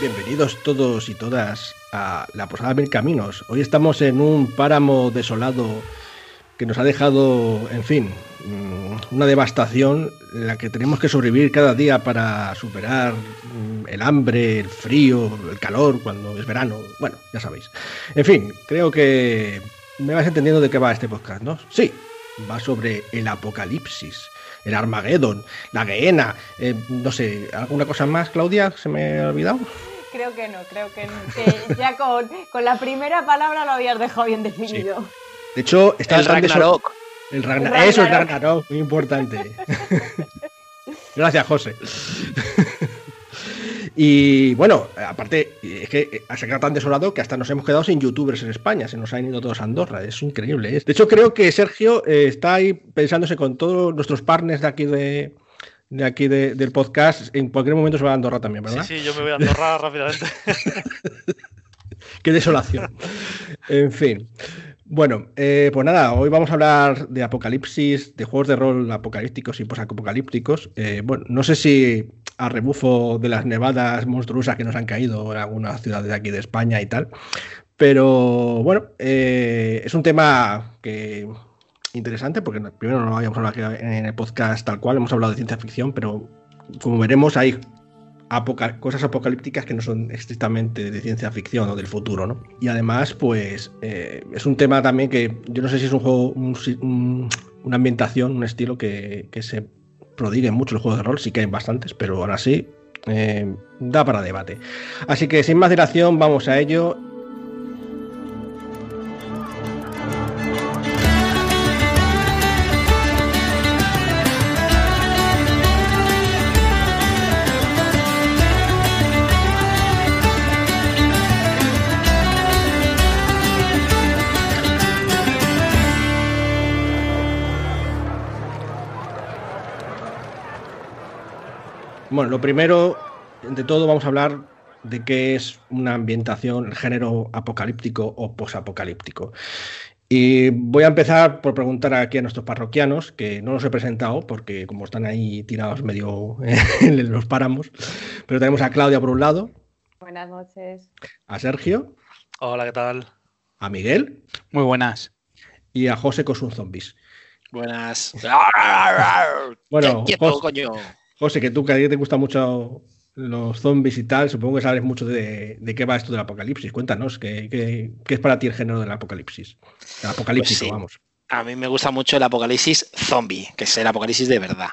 Bienvenidos todos y todas a la Posada Mil Caminos. Hoy estamos en un páramo desolado que nos ha dejado, en fin, mm, una devastación en la que tenemos que sobrevivir cada día para superar mm, el hambre, el frío, el calor cuando es verano. Bueno, ya sabéis. En fin, creo que me vas entendiendo de qué va este podcast, ¿no? Sí, va sobre el apocalipsis el Armageddon, la Gehenna, eh, no sé, ¿alguna cosa más, Claudia? ¿Se me ha olvidado? Creo que no, creo que, que ya con, con, la primera palabra lo habías dejado bien definido. Sí. De hecho, está el Ragnarok. El Ragnarok. Eso es Ragnarok, muy importante. Gracias, José. Y bueno, aparte, es que se queda tan desolado que hasta nos hemos quedado sin youtubers en España, se nos han ido todos a Andorra, es increíble. ¿eh? De hecho, creo que Sergio eh, está ahí pensándose con todos nuestros partners de aquí de, de aquí de, del podcast, en cualquier momento se va a Andorra también, ¿verdad? Sí, sí, yo me voy a Andorra rápidamente. Qué desolación. En fin. Bueno, eh, pues nada, hoy vamos a hablar de apocalipsis, de juegos de rol apocalípticos y posapocalípticos. Eh, bueno, no sé si a rebufo de las nevadas monstruosas que nos han caído en algunas ciudades de aquí de España y tal, pero bueno, eh, es un tema que interesante porque primero no habíamos hablado en el podcast tal cual, hemos hablado de ciencia ficción, pero como veremos hay cosas apocalípticas que no son estrictamente de ciencia ficción o del futuro, ¿no? Y además, pues eh, es un tema también que yo no sé si es un juego, una ambientación, un estilo que, se prodigue mucho el juego de rol, sí que hay bastantes, pero ahora sí eh, da para debate. Así que sin más dilación, vamos a ello Bueno, lo primero, de todo, vamos a hablar de qué es una ambientación, el género apocalíptico o posapocalíptico. Y voy a empezar por preguntar aquí a nuestros parroquianos, que no los he presentado porque como están ahí tirados medio en los páramos, pero tenemos a Claudia por un lado. Buenas noches. A Sergio. Hola, ¿qué tal? A Miguel. Muy buenas. Y a José Cosun Zombies. Buenas. bueno, José, José, que tú que a ti te gustan mucho los zombies y tal, supongo que sabes mucho de, qué va esto del apocalipsis. Cuéntanos, ¿qué, es para ti el género del apocalipsis? El apocalíptico, pues vamos. A mí me gusta mucho el apocalipsis zombie, que es el apocalipsis de verdad.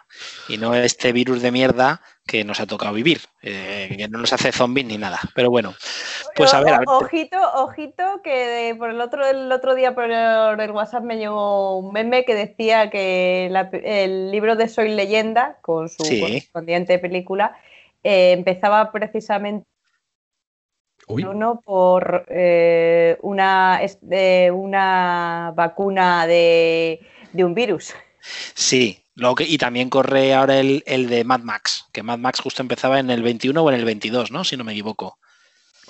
Y no este virus de mierda que nos ha tocado vivir, eh, que no nos hace zombies ni nada. Pero bueno, pues a ver. A ver. Ojito, ojito, que por el otro, el otro día por el, WhatsApp me llegó un meme que decía que el libro de Soy Leyenda, con su correspondiente película, eh, empezaba precisamente uno por eh, una, una vacuna de, un virus. Sí, lo que, y también corre ahora el, de Mad Max, que Mad Max justo empezaba en el 21 o en el 22, ¿no? Si no me equivoco.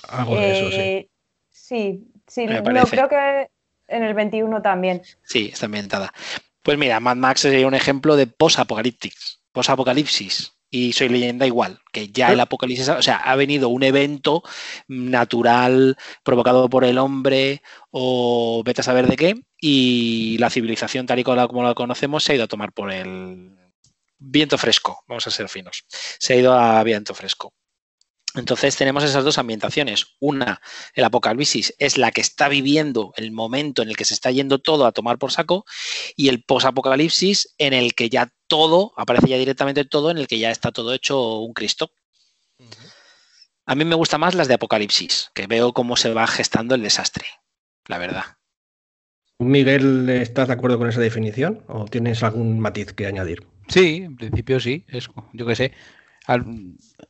Algo de eso, sí. Eh, sí, sí, no, creo que en el 21 también. Sí, está ambientada. Pues mira, Mad Max sería un ejemplo de post-apocalipsis. Post-apocalipsis y soy leyenda igual, que ya el apocalipsis, o sea, ha venido un evento natural provocado por el hombre o vete a saber de qué, y la civilización tal y como la conocemos se ha ido a tomar por el viento fresco, vamos a ser finos, se ha ido a viento fresco. Entonces tenemos esas dos ambientaciones. Una, el apocalipsis es la que está viviendo el momento en el que se está yendo todo a tomar por saco y el posapocalipsis en el que ya todo, aparece ya directamente todo, en el que ya está todo hecho un Cristo. A mí me gustan más las de apocalipsis, que veo cómo se va gestando el desastre, la verdad. Miguel, ¿estás de acuerdo con esa definición o tienes algún matiz que añadir? Sí, en principio sí, es, yo qué sé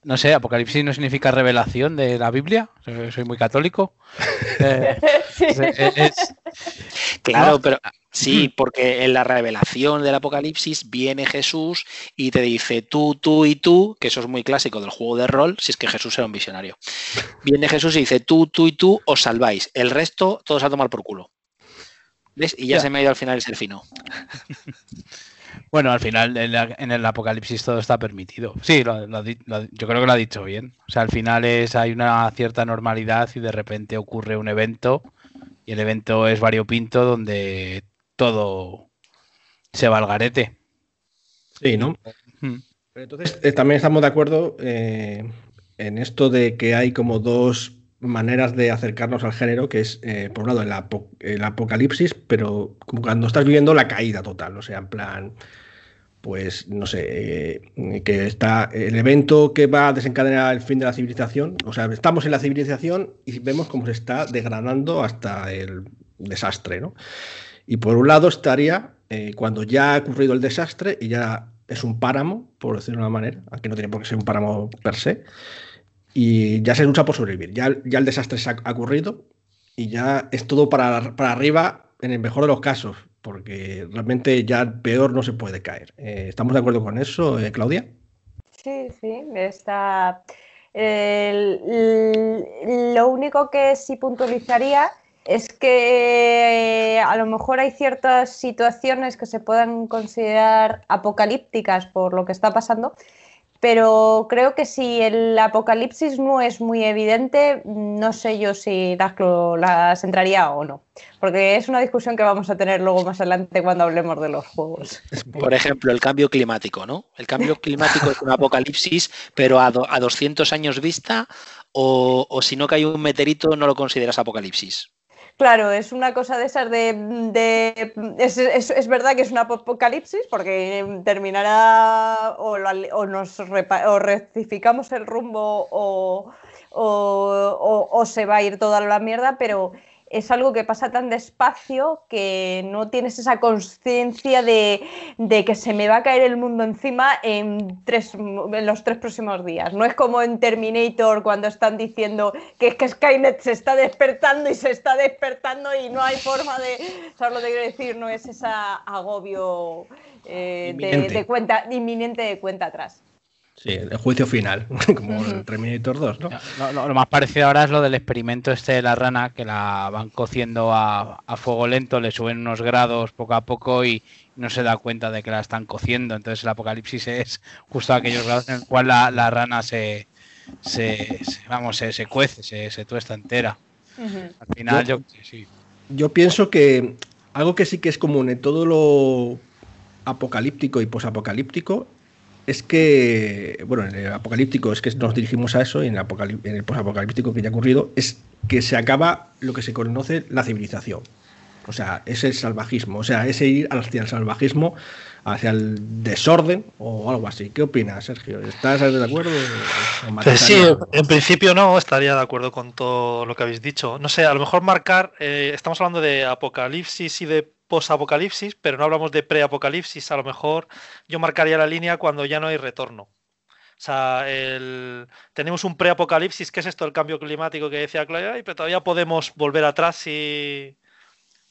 no sé, Apocalipsis no significa revelación de la Biblia, soy muy católico. Eh, claro, pero sí, porque en la revelación del Apocalipsis viene Jesús y te dice tú, tú y tú, que eso es muy clásico del juego de rol, si es que Jesús era un visionario. Viene Jesús y dice tú, tú y tú os salváis, el resto todos a tomar por culo. ¿Ves? Y ya, se me ha ido al final el ser fino. Bueno, al final en, el apocalipsis todo está permitido. Sí, yo creo que lo ha dicho bien. O sea, al final es hay una cierta normalidad y de repente ocurre un evento y el evento es variopinto donde todo se va al garete. Sí, ¿no? Pero entonces eh, también estamos de acuerdo eh, en esto de que hay como dos maneras de acercarnos al género, que es, eh, por un lado, el, apocalipsis, pero como cuando estás viviendo la caída total, o sea, en plan, pues, no sé, eh, que está el evento que va a desencadenar el fin de la civilización, o sea, estamos en la civilización y vemos cómo se está degradando hasta el desastre, ¿no? Y por un lado estaría eh, cuando ya ha ocurrido el desastre y ya es un páramo, por decirlo de una manera, aquí no tiene por qué ser un páramo per se, y ya se lucha por sobrevivir. Ya, el desastre se ha, ocurrido y ya es todo para, para, arriba en el mejor de los casos, porque realmente ya peor no se puede caer. Eh, ¿Estamos de acuerdo con eso, eh, Claudia? Sí, sí, está. lo único que sí puntualizaría es que a lo mejor hay ciertas situaciones que se puedan considerar apocalípticas por lo que está pasando, pero creo que si el apocalipsis no es muy evidente, no sé yo si las, entraría o no, porque es una discusión que vamos a tener luego más adelante cuando hablemos de los juegos. Por ejemplo, el cambio climático, ¿no? El cambio climático es un apocalipsis, pero a, a 200 años vista, o, o si no cae un meteorito, no lo consideras apocalipsis. Claro, es una cosa de esas de... es, verdad que es un apocalipsis porque terminará o, nos o rectificamos el rumbo o, o, se va a ir toda la mierda, pero es algo que pasa tan despacio que no tienes esa conciencia de, que se me va a caer el mundo encima en, tres, en los tres próximos días. No es como en Terminator cuando están diciendo que es que Skynet se está despertando y se está despertando y no hay forma de... ¿Sabes lo que quiero decir? No es ese agobio eh, de, cuenta, inminente de cuenta atrás. Sí, el juicio final, como el Terminator 2, ¿no? Lo, más parecido ahora es lo del experimento este de la rana, que la van cociendo a, fuego lento, le suben unos grados poco a poco y no se da cuenta de que la están cociendo. Entonces el apocalipsis es justo aquellos grados en el cual la, rana se, se, vamos, se, cuece, se, se, tuesta entera. Al final yo, sí. Yo pienso que algo que sí que es común en todo lo apocalíptico y posapocalíptico es que, bueno, en el apocalíptico es que nos dirigimos a eso y en el, en el posapocalíptico que ya ha ocurrido es que se acaba lo que se conoce la civilización. O sea, es el salvajismo, o sea, ese ir hacia el salvajismo, hacia el desorden o algo así. ¿Qué opinas, Sergio? ¿Estás de acuerdo? Pues sí, en principio no, estaría de acuerdo con todo lo que habéis dicho. No sé, a lo mejor marcar, eh, estamos hablando de apocalipsis y de post-apocalipsis, pero no hablamos de pre-apocalipsis. A lo mejor yo marcaría la línea cuando ya no hay retorno. O sea, tenemos un pre-apocalipsis, que es esto el cambio climático que decía Claudia, pero todavía podemos volver atrás si,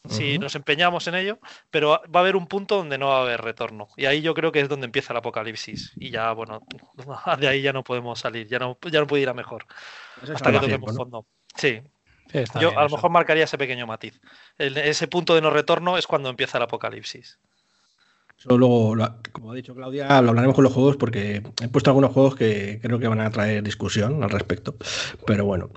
si nos empeñamos en ello, pero va a haber un punto donde no va a haber retorno. Y ahí yo creo que es donde empieza el apocalipsis. Y ya, bueno, de ahí ya no podemos salir, ya no, ya no puede ir a mejor. hasta que toquemos fondo. Sí, yo a lo mejor marcaría ese pequeño matiz. ese punto de no retorno es cuando empieza el apocalipsis. Solo, como ha dicho Claudia, lo hablaremos con los juegos porque he puesto algunos juegos que creo que van a traer discusión al respecto. Pero bueno,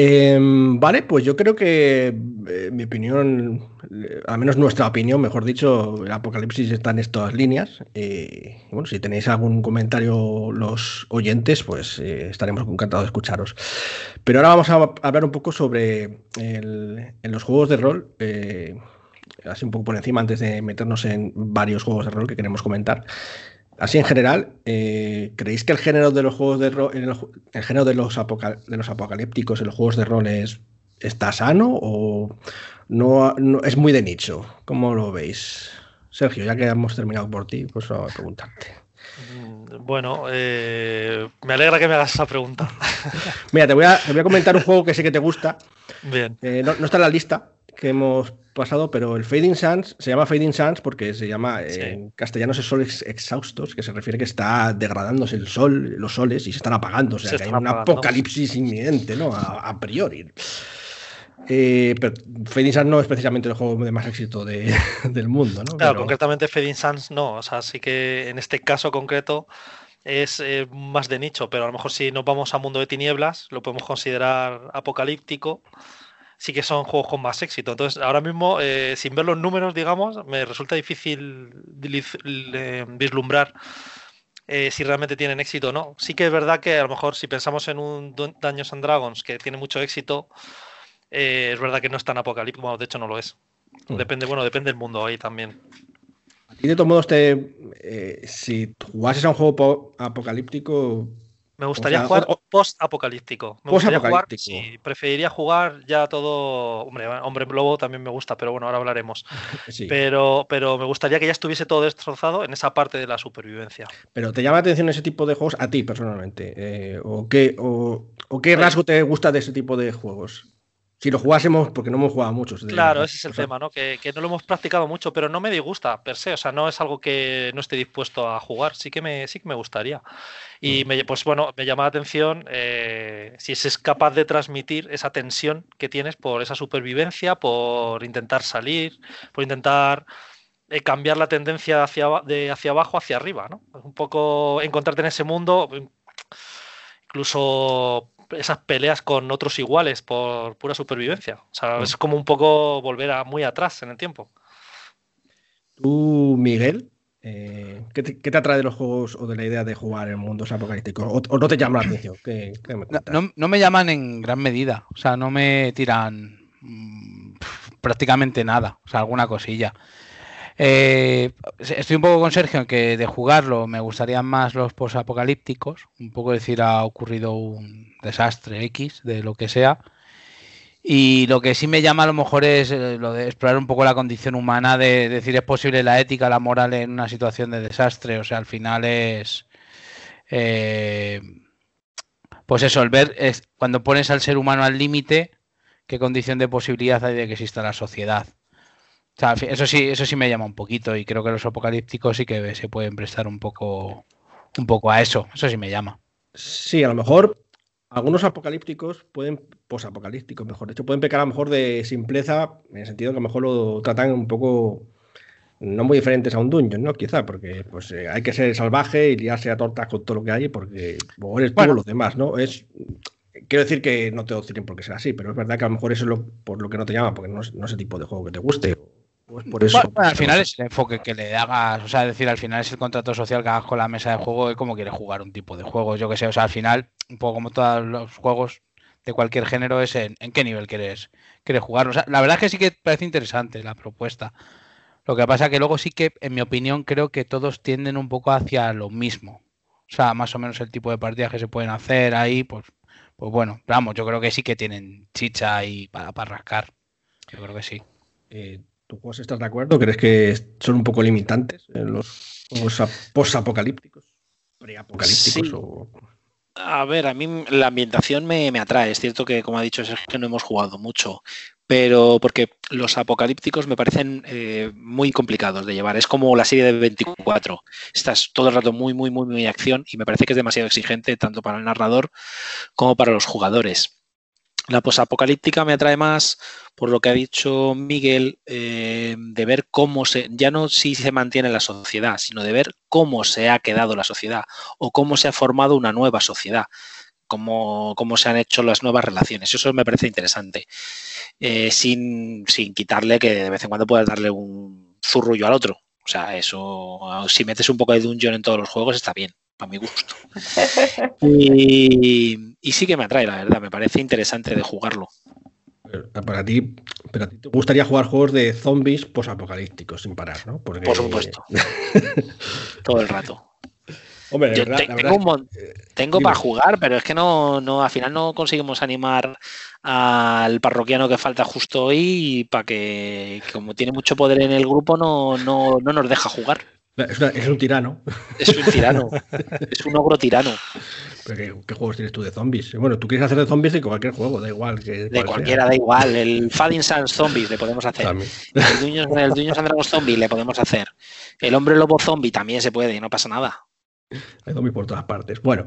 Em, vale, pues yo creo que eh, mi opinión, eh, al menos nuestra opinión, mejor dicho, el apocalipsis está en estas líneas. y bueno, si tenéis algún comentario los oyentes, pues eh, estaremos encantados de escucharos. Pero ahora vamos a hablar un poco sobre los juegos de rol, así un poco por encima antes de meternos en varios juegos de rol que queremos comentar. Así en general, eh, ¿creéis que el género de los juegos de rol, el, género de los, de los apocalípticos en los juegos de rol está sano o no, es muy de nicho? ¿Cómo lo veis? Sergio, ya que hemos terminado por ti, pues a preguntarte. Mm, bueno, eh, me alegra que me hagas esa pregunta. Mira, te voy, a, comentar un juego que sé que te gusta. Bien. Eh, no, está en la lista que hemos pasado, pero el Fading Suns se llama Fading Suns porque se llama en castellano es sol exhaustos, que se refiere que está degradándose el sol, los soles y se están apagando, o sea, que hay un apocalipsis inminente, ¿no? A, priori. Eh, pero Fading Suns no es precisamente el juego de más éxito del mundo, ¿no? Claro, concretamente Fading Suns no. O sea, sí que en este caso concreto es eh, más de nicho, pero a lo mejor si nos vamos a Mundo de Tinieblas, lo podemos considerar apocalíptico. Sí que son juegos con más éxito. Entonces, ahora mismo, eh, sin ver los números, digamos, me resulta difícil vislumbrar eh, si realmente tienen éxito o no. Sí que es verdad que a lo mejor si pensamos en un Dungeons and Dragons que tiene mucho éxito, eh, es verdad que no es tan apocalíptico, bueno, de hecho no lo es. Mm. Depende, bueno, depende del mundo ahí también. Y de todos modos, te, eh, si jugases a un juego apocalíptico, me gustaría jugar post-apocalíptico. Me gustaría jugar, preferiría jugar ya todo. Hombre, Hombre Lobo también me gusta, pero bueno, ahora hablaremos. Pero, pero me gustaría que ya estuviese todo destrozado en esa parte de la supervivencia. Pero ¿te llama la atención ese tipo de juegos a ti personalmente? Eh, ¿O qué, o, qué rasgo te gusta de ese tipo de juegos? Si lo jugásemos, porque no hemos jugado muchos. claro, ese es el tema, ¿no? Que, no lo hemos practicado mucho, pero no me disgusta per se, o sea, no es algo que no esté dispuesto a jugar, sí que me, sí que me gustaría. Y mm. me, pues bueno, me llama la atención eh, si es capaz de transmitir esa tensión que tienes por esa supervivencia, por intentar salir, por intentar eh, cambiar la tendencia hacia, de hacia abajo hacia arriba, ¿no? Un poco encontrarte en ese mundo, incluso esas peleas con otros iguales por pura supervivencia. O sea, es como un poco volver a muy atrás en el tiempo. Tú, Miguel, eh, ¿qué, te, atrae de los juegos o de la idea de jugar en mundos apocalípticos? ¿O, no te llama la atención? no, me llaman en gran medida. O sea, no me tiran mm, prácticamente nada. O sea, alguna cosilla. Eh, estoy un poco con Sergio en que de jugarlo me gustarían más los posapocalípticos, un poco decir ha ocurrido un desastre X de lo que sea. Y lo que sí me llama a lo mejor es eh, lo de explorar un poco la condición humana, de decir es posible la ética, la moral en una situación de desastre. O sea, al final es... Eh, pues eso, el ver es, cuando pones al ser humano al límite, qué condición de posibilidad hay de que exista la sociedad eso sí, eso sí me llama un poquito y creo que los apocalípticos sí que se pueden prestar un poco, un poco a eso. Eso sí me llama. Sí, a lo mejor algunos apocalípticos pueden, posapocalípticos, mejor dicho, pueden pecar a lo mejor de simpleza, en el sentido que a lo mejor lo tratan un poco no muy diferentes a un dungeon, ¿no? Quizá, porque pues eh, hay que ser salvaje y liarse a tortas con todo lo que hay, porque o eres los demás, ¿no? Es quiero decir que no te tienen por qué ser así, pero es verdad que a lo mejor eso es lo, por lo que no te llama, porque no es, no es el tipo de juego que te guste pues por eso, al final es el enfoque que le hagas, o sea, es decir, al final es el contrato social que hagas con la mesa de juego y cómo quieres jugar un tipo de juego. Yo que sé, o sea, al final, un poco como todos los juegos de cualquier género, es en, qué nivel quieres, quieres jugar. O sea, la verdad es que sí que parece interesante la propuesta. Lo que pasa que luego sí que, en mi opinión, creo que todos tienden un poco hacia lo mismo. O sea, más o menos el tipo de partidas que se pueden hacer ahí, pues, pues bueno, vamos, yo creo que sí que tienen chicha ahí para, para rascar. Yo creo que sí. Eh, ¿Tú estás de acuerdo? ¿Crees que son un poco limitantes en los post-apocalípticos? ¿Preapocalípticos? A ver, a mí la ambientación me, atrae. Es cierto que, como ha dicho Sergio, no hemos jugado mucho, pero porque los apocalípticos me parecen eh, muy complicados de llevar. Es como la serie de 24. Estás todo el rato muy, muy, muy, muy acción y me parece que es demasiado exigente tanto para el narrador como para los jugadores. La posapocalíptica me atrae más por lo que ha dicho Miguel, eh, de ver cómo se, ya no si se mantiene la sociedad, sino de ver cómo se ha quedado la sociedad o cómo se ha formado una nueva sociedad, cómo, cómo se han hecho las nuevas relaciones. Eso me parece interesante, eh, sin, sin quitarle que de vez en cuando puedas darle un zurrullo al otro. O sea, eso, si metes un poco de dungeon en todos los juegos, está bien para mi gusto. Y, sí que me atrae, la verdad, me parece interesante de jugarlo. Para ti, pero a ti te gustaría jugar juegos de zombies posapocalípticos sin parar, ¿no? Por supuesto. Todo el rato. Hombre, tengo, para jugar, pero es que no, no, al final no conseguimos animar al parroquiano que falta justo hoy para que, como tiene mucho poder en el grupo, no, no, no nos deja jugar. Es, un tirano. Es un tirano. es un ogro tirano. ¿Qué, juegos tienes tú de zombies? Bueno, tú quieres hacer de zombies de cualquier juego, da igual. Que, de cualquiera, da igual. El Fading Sans Zombies le podemos hacer. El Duños, el Duños Zombie le podemos hacer. El Hombre Lobo Zombie también se puede, no pasa nada. Hay zombies por todas partes. Bueno,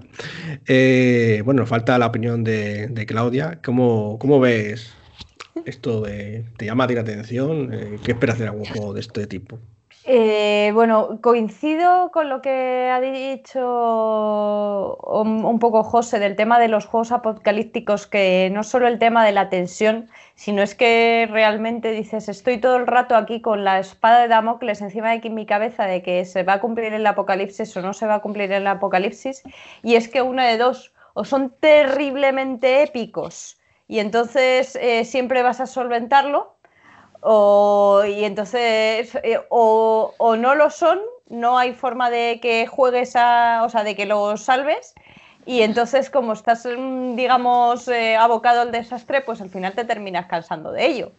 eh, bueno, falta la opinión de, Claudia. ¿Cómo, ¿Cómo, ves ¿Esto te llama a ti la atención? Eh, ¿Qué esperas de algún juego de este tipo? Eh, bueno, coincido con lo que ha dicho un, poco José del tema de los juegos apocalípticos, que no solo el tema de la tensión, sino es que realmente dices, estoy todo el rato aquí con la espada de Damocles encima de mi cabeza de que se va a cumplir el apocalipsis o no se va a cumplir el apocalipsis, y es que uno de dos, o son terriblemente épicos y entonces eh, siempre vas a solventarlo, o, y entonces, eh, o, no lo son, no hay forma de que juegues a, o sea, de que lo salves. Y entonces, como estás, mm, digamos, eh, abocado al desastre, pues al final te terminas cansando de ello.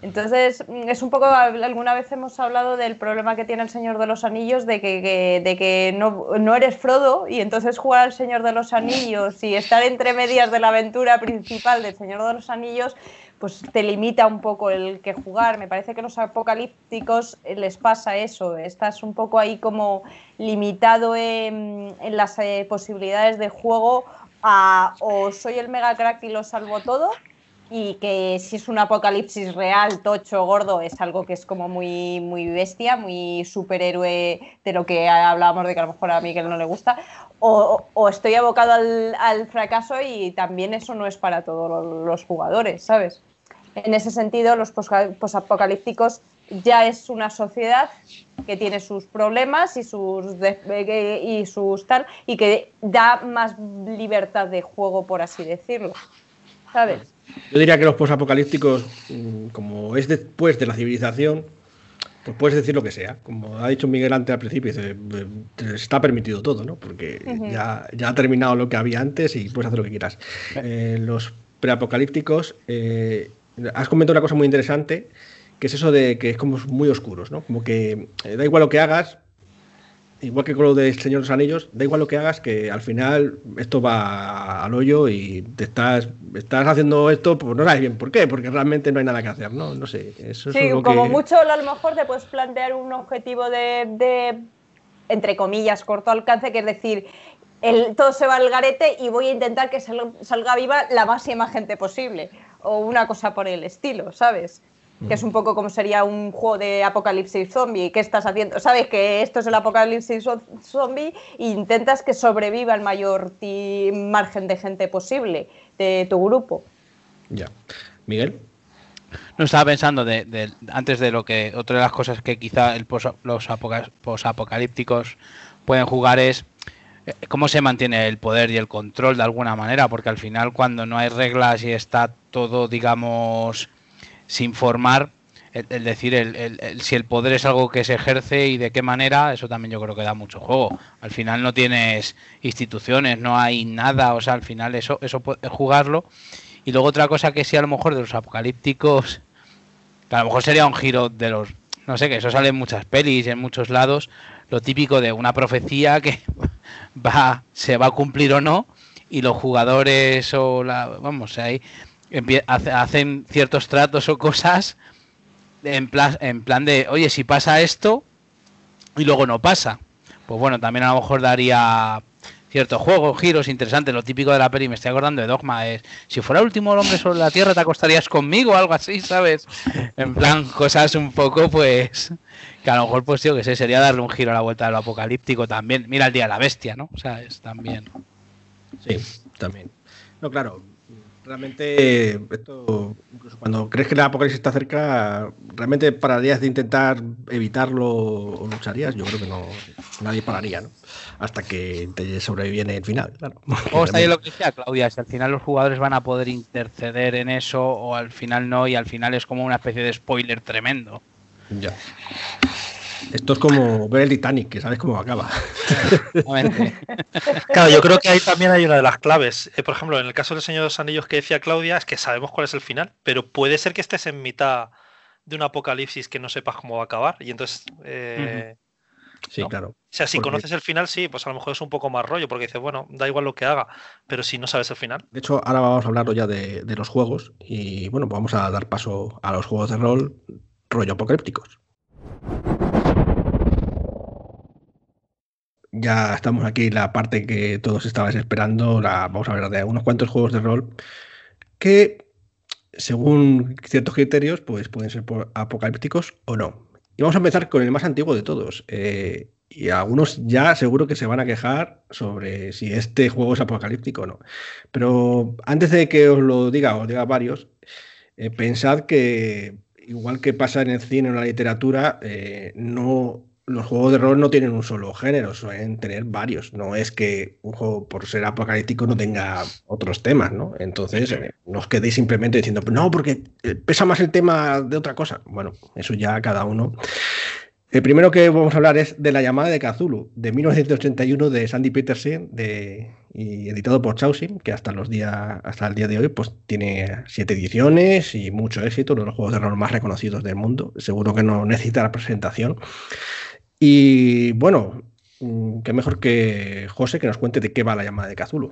Entonces, mm, es un poco, alguna vez hemos hablado del problema que tiene el Señor de los Anillos, de que, de que no, no, eres Frodo y entonces jugar al Señor de los Anillos y estar entre medias de la aventura principal del Señor de los Anillos, pues te limita un poco el que jugar. Me parece que los apocalípticos les pasa eso, estás un poco ahí como limitado en, las eh, posibilidades de juego a o soy el mega crack y lo salvo todo y que si es un apocalipsis real, tocho, gordo, es algo que es como muy, muy bestia, muy superhéroe de lo que hablábamos de que a lo mejor a Miguel no le gusta, o, o estoy abocado al, al, fracaso y también eso no es para todos los jugadores, ¿sabes? En ese sentido, los posapocalípticos ya es una sociedad que tiene sus problemas y sus, y sus tal, y que da más libertad de juego, por así decirlo. ¿Sabes? Yo diría que los posapocalípticos, mm, como es después de la civilización, pues puedes decir lo que sea. Como ha dicho Miguel antes al principio, dice, está permitido todo, ¿no? Porque ya, ya ha terminado lo que había antes y puedes hacer lo que quieras. Eh, los preapocalípticos eh, has comentado una cosa muy interesante, que es eso de que es como muy oscuros, ¿no? Como que eh, da igual lo que hagas, igual que con lo del Señor de los Anillos, da igual lo que hagas, que al final esto va al hoyo y te estás, estás haciendo esto, pues no sabes bien por qué, porque realmente no hay nada que hacer, ¿no? No sé. Eso sí, como mucho a lo mejor te puedes plantear un objetivo de, entre comillas, corto alcance, que es decir, el, todo se va al garete y voy a intentar que salga viva la máxima gente posible o una cosa por el estilo, ¿sabes? Que es un poco como sería un juego de apocalipsis zombie. ¿Qué estás haciendo? Sabes que esto es el apocalipsis zombie e intentas que sobreviva el mayor margen de gente posible de tu grupo. Ya. Miguel. No estaba pensando de, antes de lo que otra de las cosas que quizá el los posapocalípticos pueden jugar es cómo se mantiene el poder y el control de alguna manera, porque al final cuando no hay reglas y está todo, digamos, sin formar, el, decir el, si el poder es algo que se ejerce y de qué manera, eso también yo creo que da mucho juego. Al final no tienes instituciones, no hay nada, o sea, al final eso, eso puede jugarlo. Y luego otra cosa que sí a lo mejor de los apocalípticos, que a lo mejor sería un giro de los, no sé, que eso sale en muchas pelis, en muchos lados, lo típico de una profecía que va, se va a cumplir o no, y los jugadores o la, vamos, ahí hacen ciertos tratos o cosas en plan, en plan de, oye, si pasa esto y luego no pasa, pues bueno, también a lo mejor daría cierto juego, giros interesantes, lo típico de la peli, me estoy acordando de Dogma, es si fuera el último hombre sobre la Tierra te acostarías conmigo o algo así, ¿sabes? En plan, cosas un poco pues que a lo mejor pues yo que sé, sería darle un giro a la vuelta de lo apocalíptico también. Mira el día de la bestia, ¿no? O sea, es también. Sí, también. No, claro, realmente esto, incluso cuando crees que la apocalipsis está cerca, realmente pararías de intentar evitarlo o lucharías, yo creo que no nadie pararía, ¿no? Hasta que te sobreviene el final, claro. O está ahí lo que decía Claudia, si al final los jugadores van a poder interceder en eso o al final no y al final es como una especie de spoiler tremendo. Ya. Esto es como ver el Titanic, que sabes cómo acaba. claro, yo creo que ahí también hay una de las claves. Eh, por ejemplo, en el caso del Señor de los Anillos que decía Claudia, es que sabemos cuál es el final, pero puede ser que estés en mitad de un apocalipsis que no sepas cómo va a acabar. Y entonces. Eh, sí, claro. O sea, si conoces el final, sí, pues a lo mejor es un poco más rollo, porque dices, bueno, da igual lo que haga, pero si no sabes el final. De hecho, ahora vamos a hablar ya de, de los juegos y bueno, vamos a dar paso a los juegos de rol rollo apocalípticos. Ya estamos aquí en la parte que todos estabais esperando. La, vamos a hablar de unos cuantos juegos de rol que según ciertos criterios, pues pueden ser apocalípticos o no. Y vamos a empezar con el más antiguo de todos. Eh, y algunos ya seguro que se van a quejar sobre si este juego es apocalíptico o no. Pero antes de que os lo diga, os diga varios, eh, pensad que igual que pasa en el cine o en la literatura, eh, no, los juegos de rol no tienen un solo género, suelen tener varios. No es que un juego por ser apocalíptico no tenga otros temas, ¿no? Entonces, eh, no os quedéis simplemente diciendo, no, porque pesa más el tema de otra cosa. Bueno, eso ya cada uno. El primero que vamos a hablar es de la llamada de Cthulhu, de 1981 de Sandy Peterson de, y editado por Chausim, que hasta, los días, hasta el día de hoy pues, tiene siete ediciones y mucho éxito, uno de los juegos de rol más reconocidos del mundo. Seguro que no necesita la presentación. Y bueno, mm, qué mejor que José que nos cuente de qué va la llamada de Cthulhu.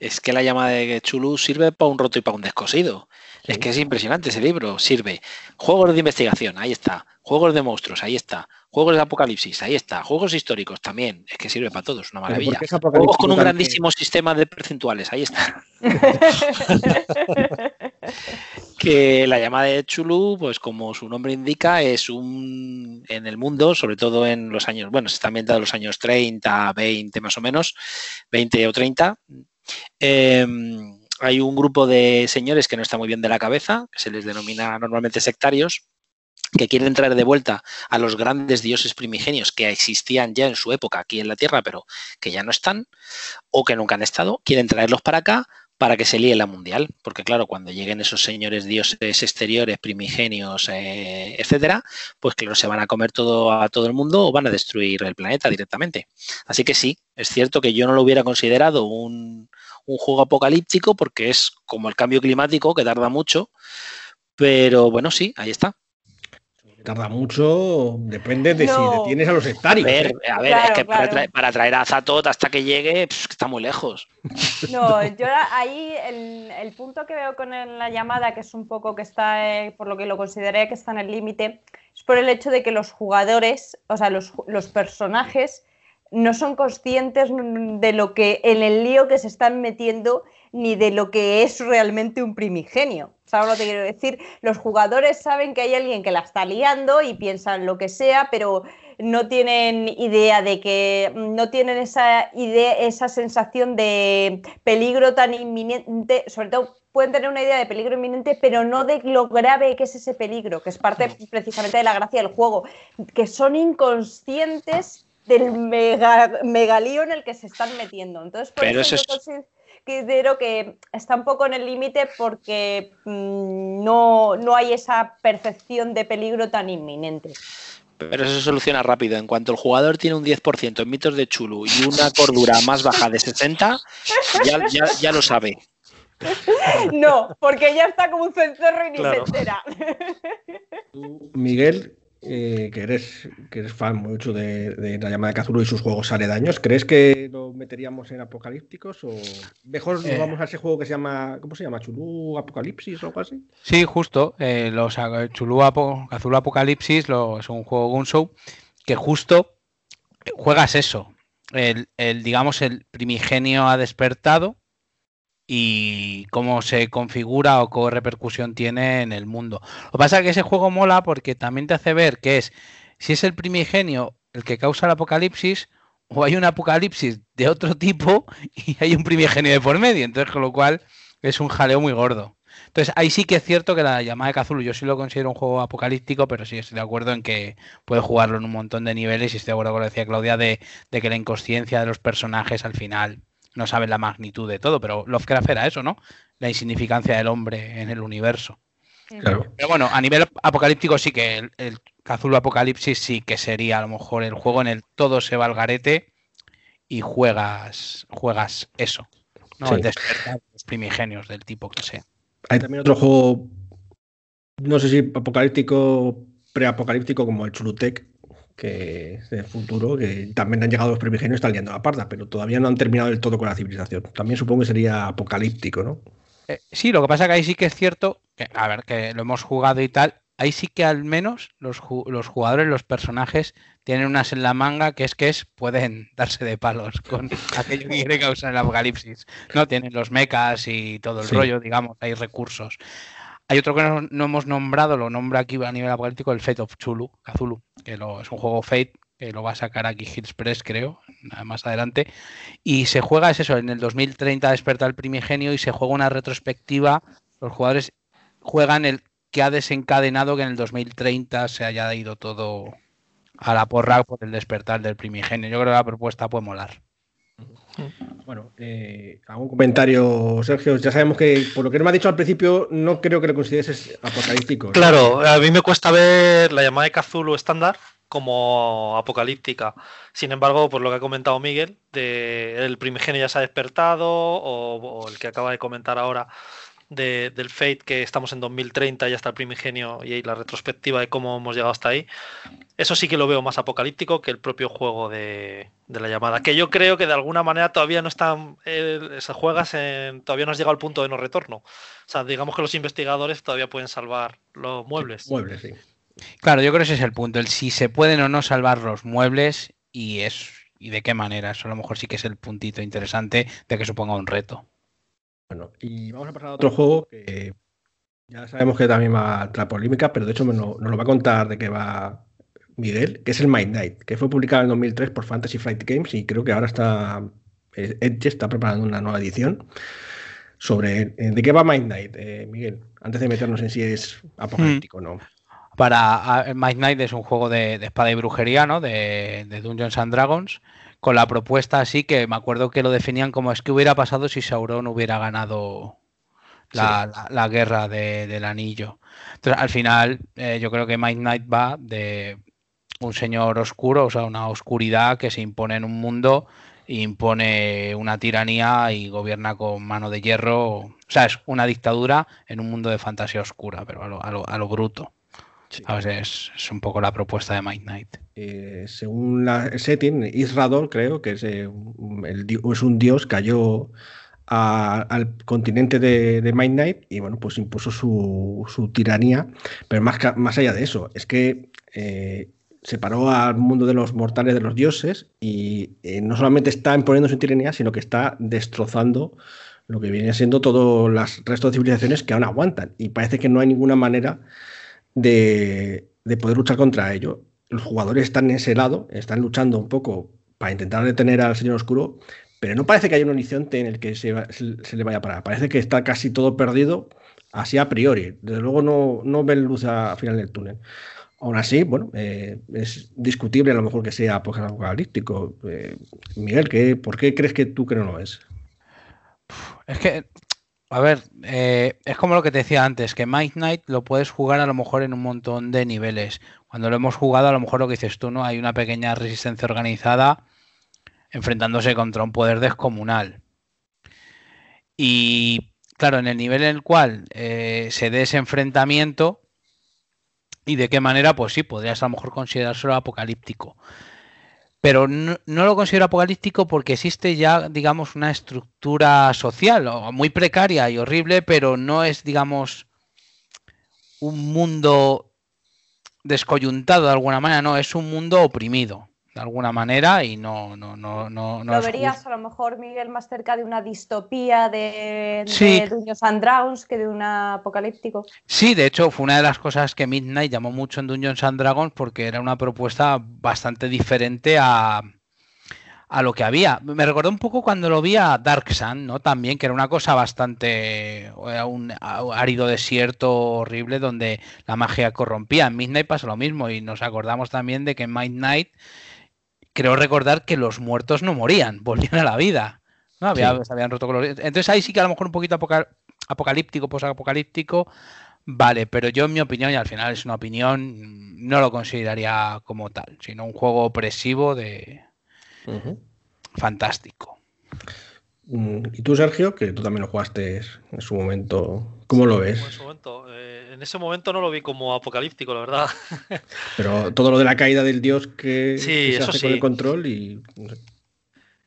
Es que la llamada de Cthulhu sirve para un roto y para un descosido. Es que es impresionante ese libro. Sirve. Juegos de investigación, ahí está. Juegos de monstruos, ahí está. Juegos de apocalipsis, ahí está. Juegos históricos también. Es que sirve para todos, una maravilla. Juegos con un grandísimo sistema de percentuales, ahí está. que la llamada de Chulu, pues como su nombre indica, es un en el mundo, sobre todo en los años, bueno, se está ambientado en los años 30, 20 más o menos, 20 o 30. Eh, em, hay un grupo de señores que no está muy bien de la cabeza, que se les denomina normalmente sectarios, que quieren traer de vuelta a los grandes dioses primigenios que existían ya en su época aquí en la Tierra, pero que ya no están, o que nunca han estado, quieren traerlos para acá para que se líe la mundial, porque claro, cuando lleguen esos señores dioses exteriores, primigenios, eh, etcétera, pues claro, se van a comer todo a todo el mundo o van a destruir el planeta directamente. Así que sí, es cierto que yo no lo hubiera considerado un, un juego apocalíptico porque es como el cambio climático que tarda mucho, pero bueno, sí, ahí está. Tarda mucho, depende de si detienes a los sectarios. A ver, ¿eh? a ver es que para, traer, a Zatot hasta que llegue, está muy lejos. No, yo ahí el, punto que veo con la llamada, que es un poco que está, eh, por lo que lo consideré que está en el límite, es por el hecho de que los jugadores, o sea, los, los personajes no son conscientes de lo que en el lío que se están metiendo ni de lo que es realmente un primigenio. ¿Sabes lo que quiero decir? Los jugadores saben que hay alguien que la está liando y piensan lo que sea, pero no tienen idea de que no tienen esa idea, esa sensación de peligro tan inminente, sobre todo pueden tener una idea de peligro inminente, pero no de lo grave que es ese peligro, que es parte precisamente de la gracia del juego, que son inconscientes del mega, megalío en el que se están metiendo. Entonces, por eso, yo considero que está un poco en el límite porque mm, no, no hay esa percepción de peligro tan inminente. Pero eso se soluciona rápido. En cuanto el jugador tiene un 10% en mitos de Chulu y una cordura más baja de 60, ya, lo sabe. No, porque ya está como un cencerro y ni se entera. Miguel, eh, que, eres, que eres fan mucho de, la llamada de Cthulhu y sus juegos aledaños, ¿crees que lo meteríamos en apocalípticos o mejor nos eh. vamos a ese juego que se llama, ¿cómo se llama? ¿Chulú Apocalipsis o algo así? Sí, justo. Eh, los Chulú Cthulhu Apocalipsis es un juego Gunshow que justo juegas eso. El, el, digamos, el primigenio ha despertado y cómo se configura o qué repercusión tiene en el mundo. Lo que pasa es que ese juego mola porque también te hace ver que es si es el primigenio el que causa el apocalipsis o hay un apocalipsis de otro tipo y hay un primigenio de por medio. Entonces, con lo cual es un jaleo muy gordo. Entonces, ahí sí que es cierto que la llamada de Cthulhu yo sí lo considero un juego apocalíptico, pero sí estoy de acuerdo en que puede jugarlo en un montón de niveles y estoy de acuerdo con lo que decía Claudia de que la inconsciencia de los personajes al final no saben la magnitud de todo, pero Lovecraft era eso, ¿no? La insignificancia del hombre en el universo. Claro. Pero bueno, a nivel apocalíptico sí que el, el Apocalipsis sí que sería a lo mejor el juego en el todo se va al garete y juegas, juegas eso, ¿no? El despertar los primigenios del tipo que sea. Hay también otro juego, no sé si apocalíptico, preapocalíptico como el Chulutec, que es el futuro, que también han llegado los primigenios, están liando la parda, pero todavía no han terminado del todo con la civilización. También supongo que sería apocalíptico, ¿no? Eh, sí, lo que pasa que ahí sí que es cierto, que, a ver, que lo hemos jugado y tal, ahí sí que al menos los, los, jugadores, los personajes, tienen unas en la manga que es que es, pueden darse de palos con aquello que quiere causar el apocalipsis. No tienen los mechas y todo el rollo, digamos, hay recursos. Hay otro que no, hemos nombrado, lo nombra aquí a nivel apocalíptico, el Fate of Chulu, Kazulu, que lo, es un juego Fate que lo va a sacar aquí Hillspress, creo, más adelante. Y se juega, es eso, en el 2030 desperta el primigenio y se juega una retrospectiva. Los jugadores juegan el que ha desencadenado que en el 2030 se haya ido todo a la porra por el despertar del primigenio. Yo creo que la propuesta puede molar. Bueno, eh, algún comentario, Sergio. Ya sabemos que, por lo que me ha dicho al principio, no creo que lo consideres apocalíptico. Claro, a mí me cuesta ver la llamada de Cthulhu estándar como apocalíptica. Sin embargo, por lo que ha comentado Miguel, el primigenio ya se ha despertado, o, el que acaba de comentar ahora del Fate, que estamos en 2030, ya está el primigenio y la retrospectiva de cómo hemos llegado hasta ahí. Eso sí que lo veo más apocalíptico que el propio juego de, la llamada. Que yo creo que de alguna manera todavía no están. Eh, se juegas en, todavía no has llegado al punto de no retorno. O sea, digamos que los investigadores todavía pueden salvar los muebles. muebles, sí. Claro, yo creo que ese es el punto, el si se pueden o no salvar los muebles y es y de qué manera. Eso a lo mejor sí que es el puntito interesante de que suponga un reto. Bueno, y vamos a pasar a otro juego que ya sabemos que también va a traer polémica, pero de hecho nos, lo va a contar de qué va Miguel, que es el Mind Night, que fue publicado en 2003 por Fantasy Flight Games y creo que ahora está eh, Edge está preparando una nueva edición sobre eh, de qué va Mind Night, eh, Miguel, antes de meternos en si es apocalíptico o no para Mike Knight es un juego de, espada y brujería, ¿no? De, Dungeons and Dragons, con la propuesta así que me acuerdo que lo definían como es que hubiera pasado si Sauron hubiera ganado la, guerra del anillo. Entonces, al final, eh, yo creo que Mike Knight va de un señor oscuro, o sea, una oscuridad que se impone en un mundo, impone una tiranía y gobierna con mano de hierro. O sea, es una dictadura en un mundo de fantasía oscura, pero a lo bruto. A ver, es, un poco la propuesta de Might Knight. Eh, según la, el setting, Isradol, creo que es, eh, es un dios, cayó al continente de, de Might Knight y bueno, pues impuso su, tiranía. Pero más, más allá de eso, es que eh, separó al mundo de los mortales de los dioses y no solamente está imponiendo su tiranía, sino que está destrozando lo que viene siendo todos los restos de civilizaciones que aún aguantan. Y parece que no hay ninguna manera de, poder luchar contra ello. Los jugadores están en ese lado, están luchando un poco para intentar detener al Señor Oscuro, pero no parece que haya un horizonte en el que se, le vaya a parar. Parece que está casi todo perdido, así a priori. Desde luego no, no ven luz al final del túnel. Aún así, bueno, eh, es discutible a lo mejor que sea apocalíptico. Eh, Miguel, ¿qué, ¿por qué crees que tú que no lo es? Es que a ver, eh, es como lo que te decía antes, que Might Knight lo puedes jugar a lo mejor en un montón de niveles. Cuando lo hemos jugado, a lo mejor lo que dices tú, ¿no? Hay una pequeña resistencia organizada enfrentándose contra un poder descomunal. Y claro, en el nivel en el cual eh, se dé ese enfrentamiento y de qué manera, pues sí, podrías a lo mejor considerárselo apocalíptico pero no, lo considero apocalíptico porque existe ya, digamos, una estructura social muy precaria y horrible, pero no es, digamos, un mundo descoyuntado de alguna manera, no, es un mundo oprimido de alguna manera y no no no no, lo verías a lo mejor Miguel más cerca de una distopía de, de Dungeons and Dragons que de un apocalíptico sí de hecho fue una de las cosas que Midnight llamó mucho en Dungeons and Dragons porque era una propuesta bastante diferente a a lo que había. Me recordó un poco cuando lo vi a Dark Sun, ¿no? También, que era una cosa bastante. un árido desierto horrible donde la magia corrompía. En Midnight pasa lo mismo y nos acordamos también de que en Midnight creo recordar que los muertos no morían, volvían a la vida. ¿no? Había, habían roto Entonces ahí sí que a lo mejor un poquito apocalíptico, posapocalíptico, vale, pero yo en mi opinión, y al final es una opinión, no lo consideraría como tal, sino un juego opresivo de fantástico. Y tú, Sergio, que tú también lo jugaste en su momento, ¿cómo lo ves? Eh, en, ese momento no lo vi como apocalíptico, la verdad. Pero todo lo de la caída del dios que, se hace con el control y...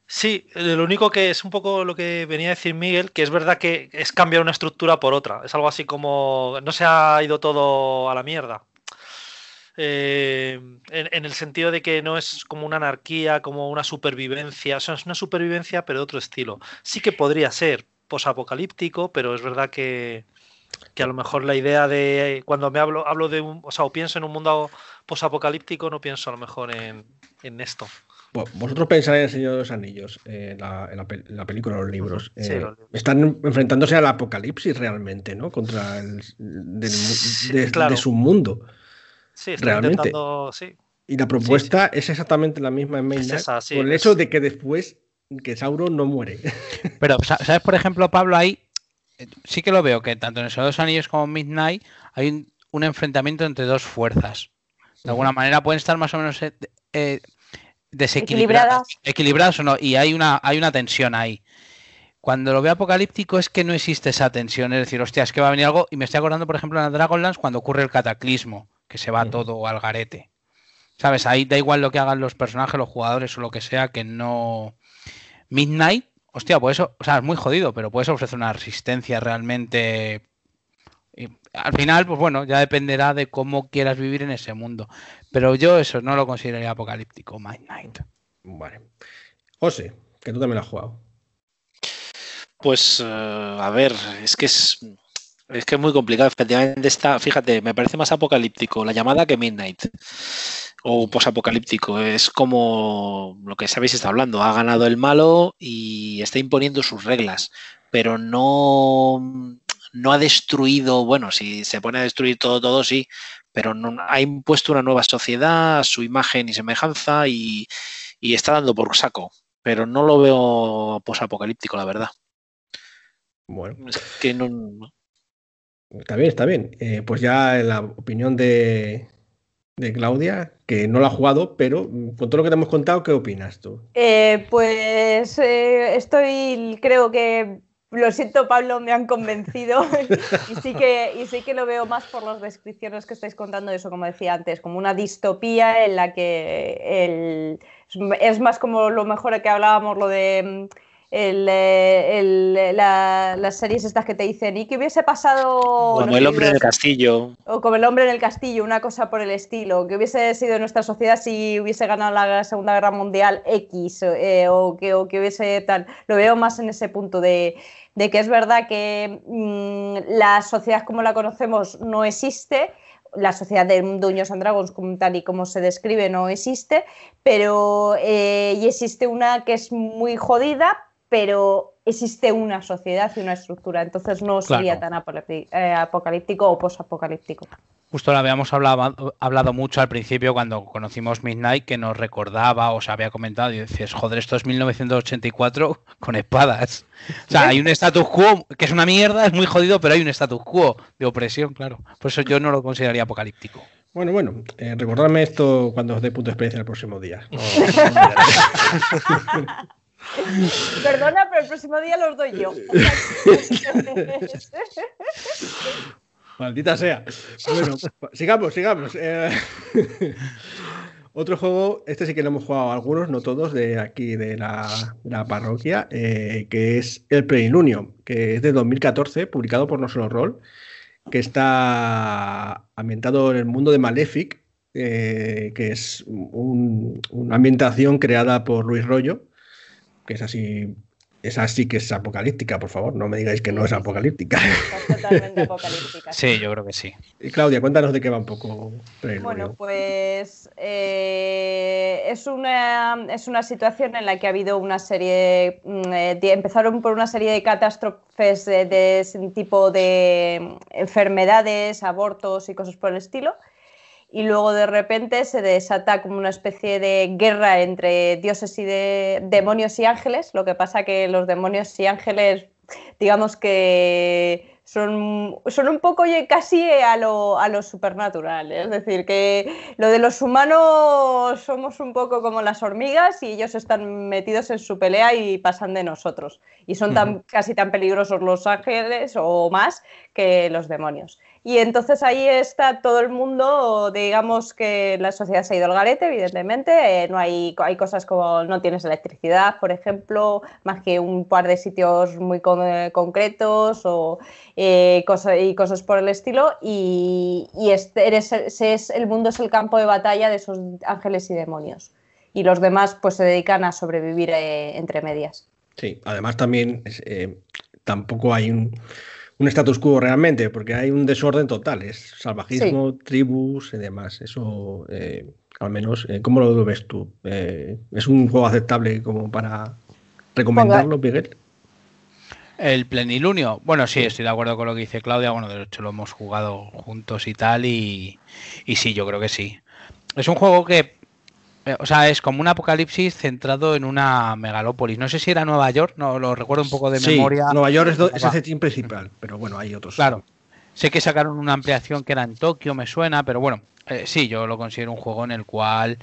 Sí, lo único que es un poco lo que venía a decir Miguel, que es verdad que es cambiar una estructura por otra. Es algo así como no se ha ido todo a la mierda. Eh, en, el sentido de que no es como una anarquía, como una supervivencia. O sea, es una supervivencia, pero de otro estilo. Sí que podría ser posapocalíptico, pero es verdad que, que a lo mejor la idea de cuando me hablo, hablo de un, o sea, o pienso en un mundo posapocalíptico, no pienso a lo mejor en, en esto vosotros pensáis en el Señor de los Anillos, en, la, película, los libros. Eh, están enfrentándose al apocalipsis realmente, ¿no? Contra el de, su mundo. Sí, realmente. Sí. Y la propuesta es exactamente la misma en Main por el hecho de que después que Sauron no muere. Pero, ¿sabes? Por ejemplo, Pablo, ahí eh, sí que lo veo, que tanto en el Señor de los Anillos como en Midnight hay un, enfrentamiento entre dos fuerzas. De alguna manera pueden estar más o menos eh, desequilibradas, equilibradas o no, y hay una, hay una tensión ahí. Cuando lo veo apocalíptico es que no existe esa tensión, es decir, hostia, es que va a venir algo, y me estoy acordando, por ejemplo, en Dragonlance cuando ocurre el cataclismo, que se va todo al garete. ¿Sabes? Ahí da igual lo que hagan los personajes, los jugadores o lo que sea, que no... Midnight, hostia, pues eso, o sea, es muy jodido, pero puedes ofrecer una resistencia realmente al final, pues bueno, ya dependerá de cómo quieras vivir en ese mundo. Pero yo eso no lo consideraría apocalíptico, Mind Night. Vale. José, que tú también lo has jugado. Pues, eh, a ver, es que es, es que es muy complicado. Efectivamente está, fíjate, me parece más apocalíptico la llamada que Midnight. O posapocalíptico. Es como lo que sabéis está hablando. Ha ganado el malo y está imponiendo sus reglas. Pero no no ha destruido, bueno, si se pone a destruir todo, todo sí, pero no, ha impuesto una nueva sociedad, su imagen y semejanza y, está dando por saco. Pero no lo veo posapocalíptico, la verdad. Bueno. que no, Está bien, está bien. Eh, pues ya la opinión de, de Claudia, que no lo ha jugado, pero con todo lo que te hemos contado, ¿qué opinas tú? Eh, pues eh, estoy, creo que lo siento, Pablo, me han convencido y, sí que, y sí que lo veo más por las descripciones que estáis contando, eso como decía antes, como una distopía en la que es más como lo mejor que hablábamos, lo de las series estas que te dicen, ¿y qué hubiese pasado? Como el hombre en el castillo. O como el hombre en el castillo, una cosa por el estilo. ¿Qué hubiese sido nuestra sociedad si hubiese ganado la Segunda Guerra Mundial X? Eh, o, que, o que hubiese tal. Lo veo más en ese punto de de que es verdad que mm, la sociedad como la conocemos no existe, la sociedad de Dungeons and Dragons tal y como se describe no existe, pero eh, y existe una que es muy jodida, pero existe una sociedad y una estructura, entonces no sería tan eh, apocalíptico o posapocalíptico. Justo lo habíamos hablado, hablado, mucho al principio cuando conocimos Midnight, que nos recordaba o se había comentado y dices, joder, esto es 1984 con espadas. O sea, hay un status quo que es una mierda, es muy jodido, pero hay un status quo de opresión, claro. Por eso yo no lo consideraría apocalíptico. Bueno, bueno, eh, recordadme esto cuando os dé punto de experiencia el próximo día. Perdona, pero el próximo día los doy yo. Maldita sea. Bueno, sigamos, sigamos. Eh, otro juego, este sí que lo hemos jugado algunos, no todos, de aquí de la, parroquia, eh, que es el Plenilunio, que es de 2014, publicado por No Solo Roll, que está ambientado en el mundo de Malefic, eh, que es una ambientación creada por Luis Rollo, que es así esa sí que es apocalíptica, por favor, no me digáis que no es apocalíptica. totalmente apocalíptica. Sí, yo creo que sí. Y Claudia, cuéntanos de qué va un poco. Bueno, pues eh, es, una, es una situación en la que ha habido una serie, mm, eh, empezaron por una serie de catástrofes de, de tipo de enfermedades, abortos y cosas por el estilo y luego de repente se desata como una especie de guerra entre dioses y de demonios y ángeles. Lo que pasa que los demonios y ángeles, digamos que son, son un poco casi a lo, a lo supernatural. ¿eh? Es decir, que lo de los humanos somos un poco como las hormigas y ellos están metidos en su pelea y pasan de nosotros. Y son tan, casi tan peligrosos los ángeles o más que los demonios. Y entonces ahí está todo el mundo, digamos que la sociedad se ha ido al garete, evidentemente. Eh, no hay, hay cosas como no tienes electricidad, por ejemplo, más que un par de sitios muy concretos o eh, y cosas por el estilo. Y, este, eres, es, el mundo es el campo de batalla de esos ángeles y demonios. Y los demás pues se dedican a sobrevivir eh, entre medias. Sí, además también tampoco hay un un status quo realmente, porque hay un desorden total, es salvajismo, tribus y demás. Eso, eh, al menos, eh, ¿cómo lo ves tú? Eh, ¿Es un juego aceptable como para recomendarlo, Miguel? El plenilunio, bueno, sí, estoy de acuerdo con lo que dice Claudia. Bueno, de hecho lo hemos jugado juntos y tal, y, y sí, yo creo que sí. Es un juego que o sea, es como un apocalipsis centrado en una megalópolis. No sé si era Nueva York, no lo recuerdo un poco de sí, memoria. Nueva York es, el setting principal, pero bueno, hay otros. Claro. Sé que sacaron una ampliación que era en Tokio, me suena, pero bueno, eh, sí, yo lo considero un juego en el cual,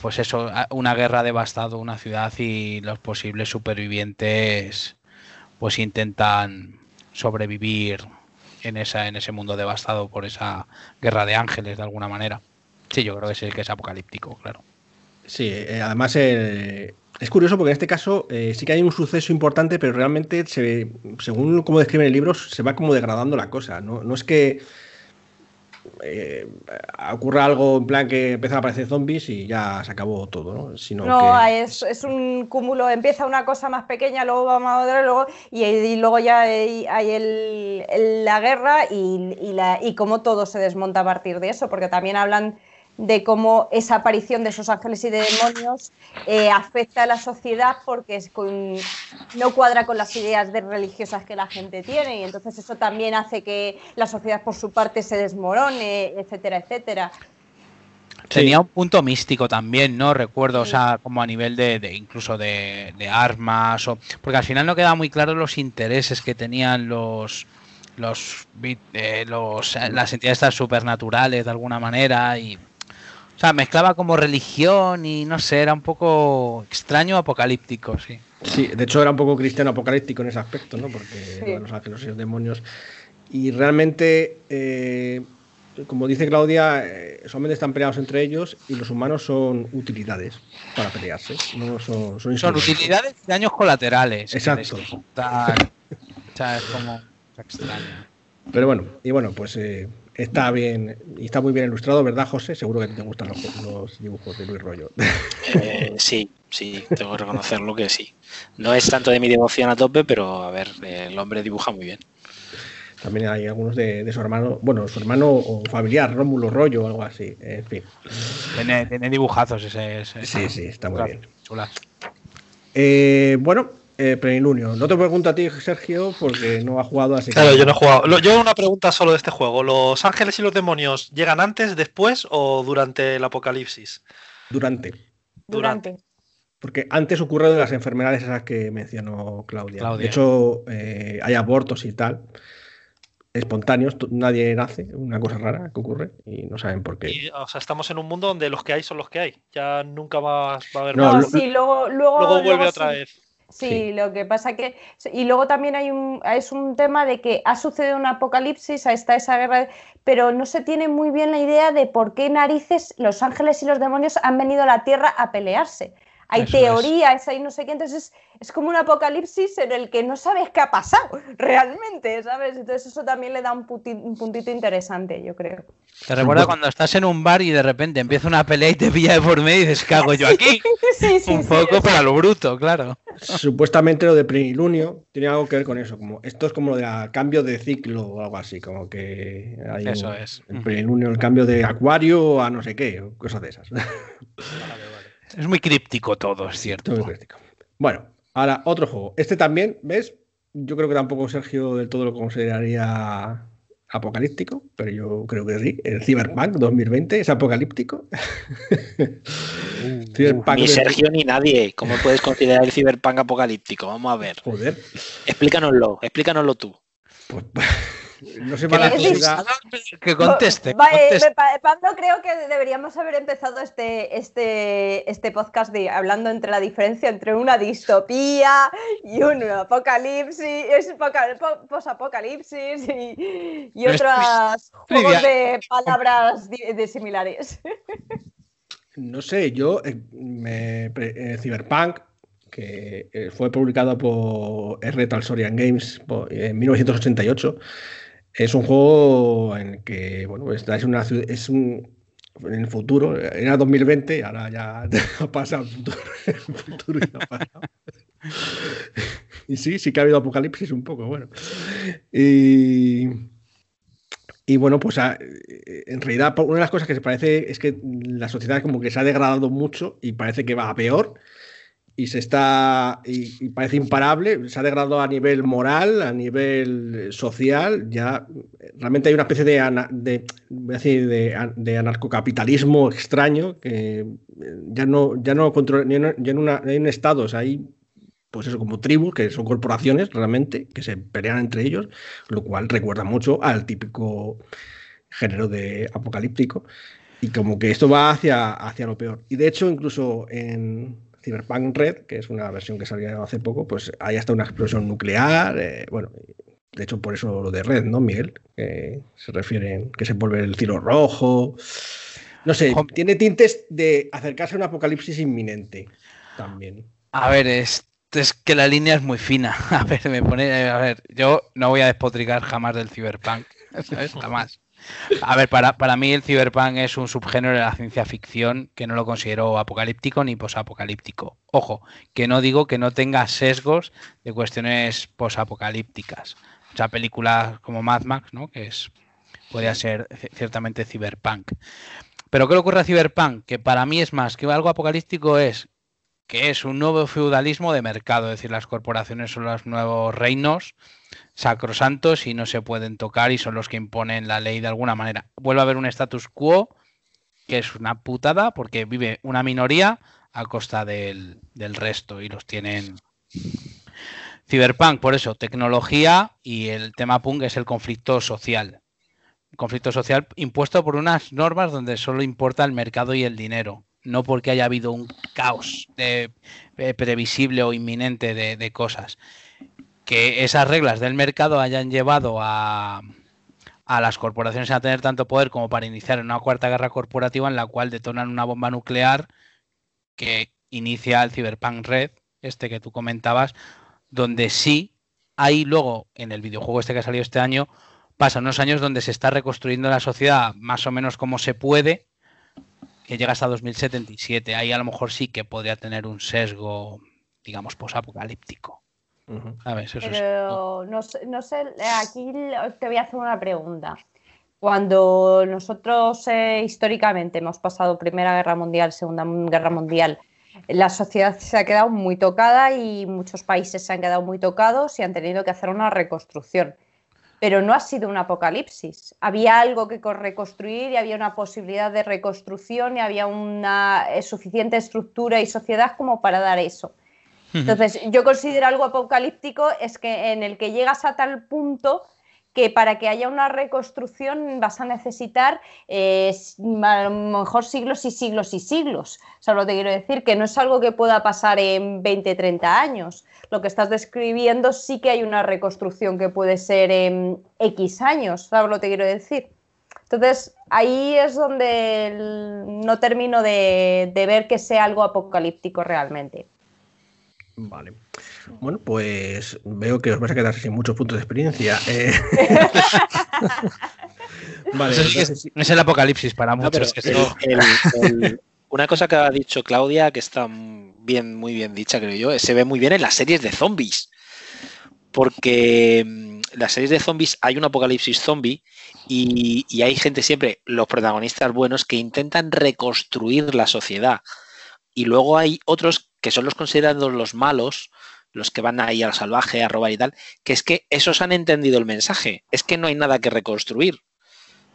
pues eso, una guerra ha devastado una ciudad y los posibles supervivientes, pues intentan sobrevivir en esa, en ese mundo devastado por esa guerra de ángeles de alguna manera. Sí, yo creo que sí que es apocalíptico, claro. Sí, eh, además eh, es curioso porque en este caso eh, sí que hay un suceso importante, pero realmente se, según como describen el libro, se va como degradando la cosa. No, es que ocurra algo en plan que empiezan a aparecer zombies y ya se acabó todo, ¿no? Sino no, es, un cúmulo, empieza una cosa más pequeña, luego vamos a ver, luego, y, luego ya hay, la guerra y, y, la, y cómo todo se desmonta a partir de eso, porque también hablan de cómo esa aparición de esos ángeles y de demonios eh, afecta a la sociedad porque es no cuadra con las ideas de religiosas que la gente tiene y entonces eso también hace que la sociedad por su parte se desmorone, etcétera, etcétera. Tenía un punto místico también, ¿no? Recuerdo, o sea, como a nivel de, incluso de, armas, o, porque al final no queda muy claro los intereses que tenían los, los, eh, los las entidades supernaturales de alguna manera y o sea, mezclaba como religión y no sé, era un poco extraño apocalíptico, sí. Sí, de hecho era un poco cristiano apocalíptico en ese aspecto, ¿no? Porque los ángeles y los demonios. Y realmente, eh, como dice Claudia, eh, solamente están peleados entre ellos y los humanos son utilidades para pelearse. No son, son, utilidades y daños colaterales. Exacto. o sea, es como extraño. Pero bueno, y bueno, pues eh, está bien y está muy bien ilustrado, ¿verdad, José? Seguro que te gustan los, dibujos de Luis Rollo. Eh, sí, sí, tengo que reconocerlo que sí. No es tanto de mi devoción a tope, pero a ver, el hombre dibuja muy bien. También hay algunos de, su hermano, bueno, su hermano o familiar, Rómulo Rollo o algo así, en fin. Tiene, dibujazos ese, Sí, sí, está muy bien. Eh, bueno, eh, Plenilunio. No te pregunto a ti, Sergio, porque no ha jugado así. Claro, yo no he jugado. Yo una pregunta solo de este juego. ¿Los ángeles y los demonios llegan antes, después o durante el apocalipsis? Durante. Durante. Porque antes ocurre de las enfermedades esas que mencionó Claudia. De hecho, eh, hay abortos y tal. Espontáneos, nadie nace, una cosa rara que ocurre y no saben por qué. o sea, estamos en un mundo donde los que hay son los que hay. Ya nunca más va a haber no, sí, luego, luego, vuelve otra vez. Sí, lo que pasa que. Y luego también hay un, es un tema de que ha sucedido un apocalipsis, está esa guerra, pero no se tiene muy bien la idea de por qué narices los ángeles y los demonios han venido a la tierra a pelearse hay teorías, hay no sé qué, entonces es, como un apocalipsis en el que no sabes qué ha pasado realmente, ¿sabes? Entonces eso también le da un, puntito interesante, yo creo. Te recuerda cuando estás en un bar y de repente empieza una pelea y te pilla de por medio y dices, ¿qué hago yo aquí? sí, sí, un poco para lo bruto, claro. Supuestamente lo de plenilunio tiene algo que ver con eso, como esto es como lo de cambio de ciclo o algo así, como que hay eso es. el plenilunio, el cambio de acuario a no sé qué, cosas de esas. Es muy críptico todo, es cierto. Muy críptico. Bueno, ahora otro juego. Este también, ¿ves? Yo creo que tampoco Sergio del todo lo consideraría apocalíptico, pero yo creo que sí. El Cyberpunk 2020 es apocalíptico. Uh, ni Sergio ni nadie. ¿Cómo puedes considerar el Cyberpunk apocalíptico? Vamos a ver. Joder. Explícanoslo, explícanoslo tú. Pues, No la ciudad. Que conteste. Pablo, creo que deberíamos haber empezado este, este, este podcast de, hablando entre la diferencia entre una distopía y un apocalipsis, posapocalipsis y, y otros juegos de palabras de, similares. No sé, yo, eh, me, eh, Cyberpunk que eh, fue publicado por R. Sorian Games en 1988. Es un juego en el que, bueno, es, una, es un, en el futuro, era 2020, ahora ya ha pasado el futuro, el futuro. Y sí, sí que ha habido apocalipsis un poco, bueno. Y, y bueno, pues en realidad una de las cosas que se parece es que la sociedad como que se ha degradado mucho y parece que va a peor y se está y, parece imparable, se ha degradado a nivel moral, a nivel social, ya realmente hay una especie de, de, decir, de, anarcocapitalismo extraño que ya no ya no controla ya en una, hay un hay pues eso como tribus que son corporaciones realmente que se pelean entre ellos, lo cual recuerda mucho al típico género de apocalíptico y como que esto va hacia hacia lo peor. Y de hecho incluso en Cyberpunk Red, que es una versión que salió hace poco, pues hay hasta una explosión nuclear. Eh, bueno, de hecho, por eso lo de Red, ¿no, Miguel? Que se refiere, que se vuelve el cielo rojo. No sé, tiene tintes de acercarse a un apocalipsis inminente también. A ver, es, es que la línea es muy fina. A ver, me pone. A ver, yo no voy a despotricar jamás del Cyberpunk. ¿Sabes? Jamás. A ver, para, para, mí el cyberpunk es un subgénero de la ciencia ficción que no lo considero apocalíptico ni posapocalíptico. Ojo, que no digo que no tenga sesgos de cuestiones posapocalípticas. O sea, películas como Mad Max, ¿no? Que es podría ser ciertamente cyberpunk. Pero ¿qué le ocurre a Cyberpunk? Que para mí es más que algo apocalíptico es que es un nuevo feudalismo de mercado, es decir, las corporaciones son los nuevos reinos sacrosantos y no se pueden tocar y son los que imponen la ley de alguna manera. Vuelve a haber un status quo que es una putada porque vive una minoría a costa del, resto y los tienen. Cyberpunk, por eso, tecnología y el tema punk es el conflicto social. conflicto social impuesto por unas normas donde solo importa el mercado y el dinero, no porque haya habido un caos eh, previsible o inminente de cosas que esas reglas del mercado hayan llevado a, las corporaciones a tener tanto poder como para iniciar una cuarta guerra corporativa en la cual detonan una bomba nuclear que inicia el Cyberpunk Red, este que tú comentabas, donde sí hay luego en el videojuego este que ha salido este año, pasan unos años donde se está reconstruyendo la sociedad más o menos como se puede, que llega hasta 2077. Ahí a lo mejor sí que podría tener un sesgo, digamos, posapocalíptico. Pero no, sé, aquí te voy a hacer una pregunta. Cuando nosotros eh, históricamente hemos pasado Primera Guerra Mundial, Segunda Guerra Mundial, la sociedad se ha quedado muy tocada y muchos países se han quedado muy tocados y han tenido que hacer una reconstrucción. Pero no ha sido un apocalipsis. Había algo que reconstruir y había una posibilidad de reconstrucción y había una eh, suficiente estructura y sociedad como para dar eso. Entonces, yo considero algo apocalíptico es que en el que llegas a tal punto que para que haya una reconstrucción vas a necesitar eh, a lo mejor siglos y siglos y siglos. Solo te quiero decir que no es algo que pueda pasar en 20, 30 años. Lo que estás describiendo sí que hay una reconstrucción que puede ser en X años, ¿sabes lo que quiero decir? Entonces, ahí es donde no termino de ver que sea algo apocalíptico realmente. Vale. Bueno, pues veo que os vais a quedar sin muchos puntos de experiencia. Eh. vale, no, es, el apocalipsis para muchos. una cosa que ha dicho Claudia, que está bien, muy bien dicha, creo yo, se ve muy bien en las series de zombies. Porque mm, las series de zombies hay un apocalipsis zombie y, y hay gente siempre, los protagonistas buenos, que intentan reconstruir la sociedad. Y luego hay otros que son los considerados los malos, los que van ahí al salvaje a robar y tal, que es que esos han entendido el mensaje, es que no hay nada que reconstruir.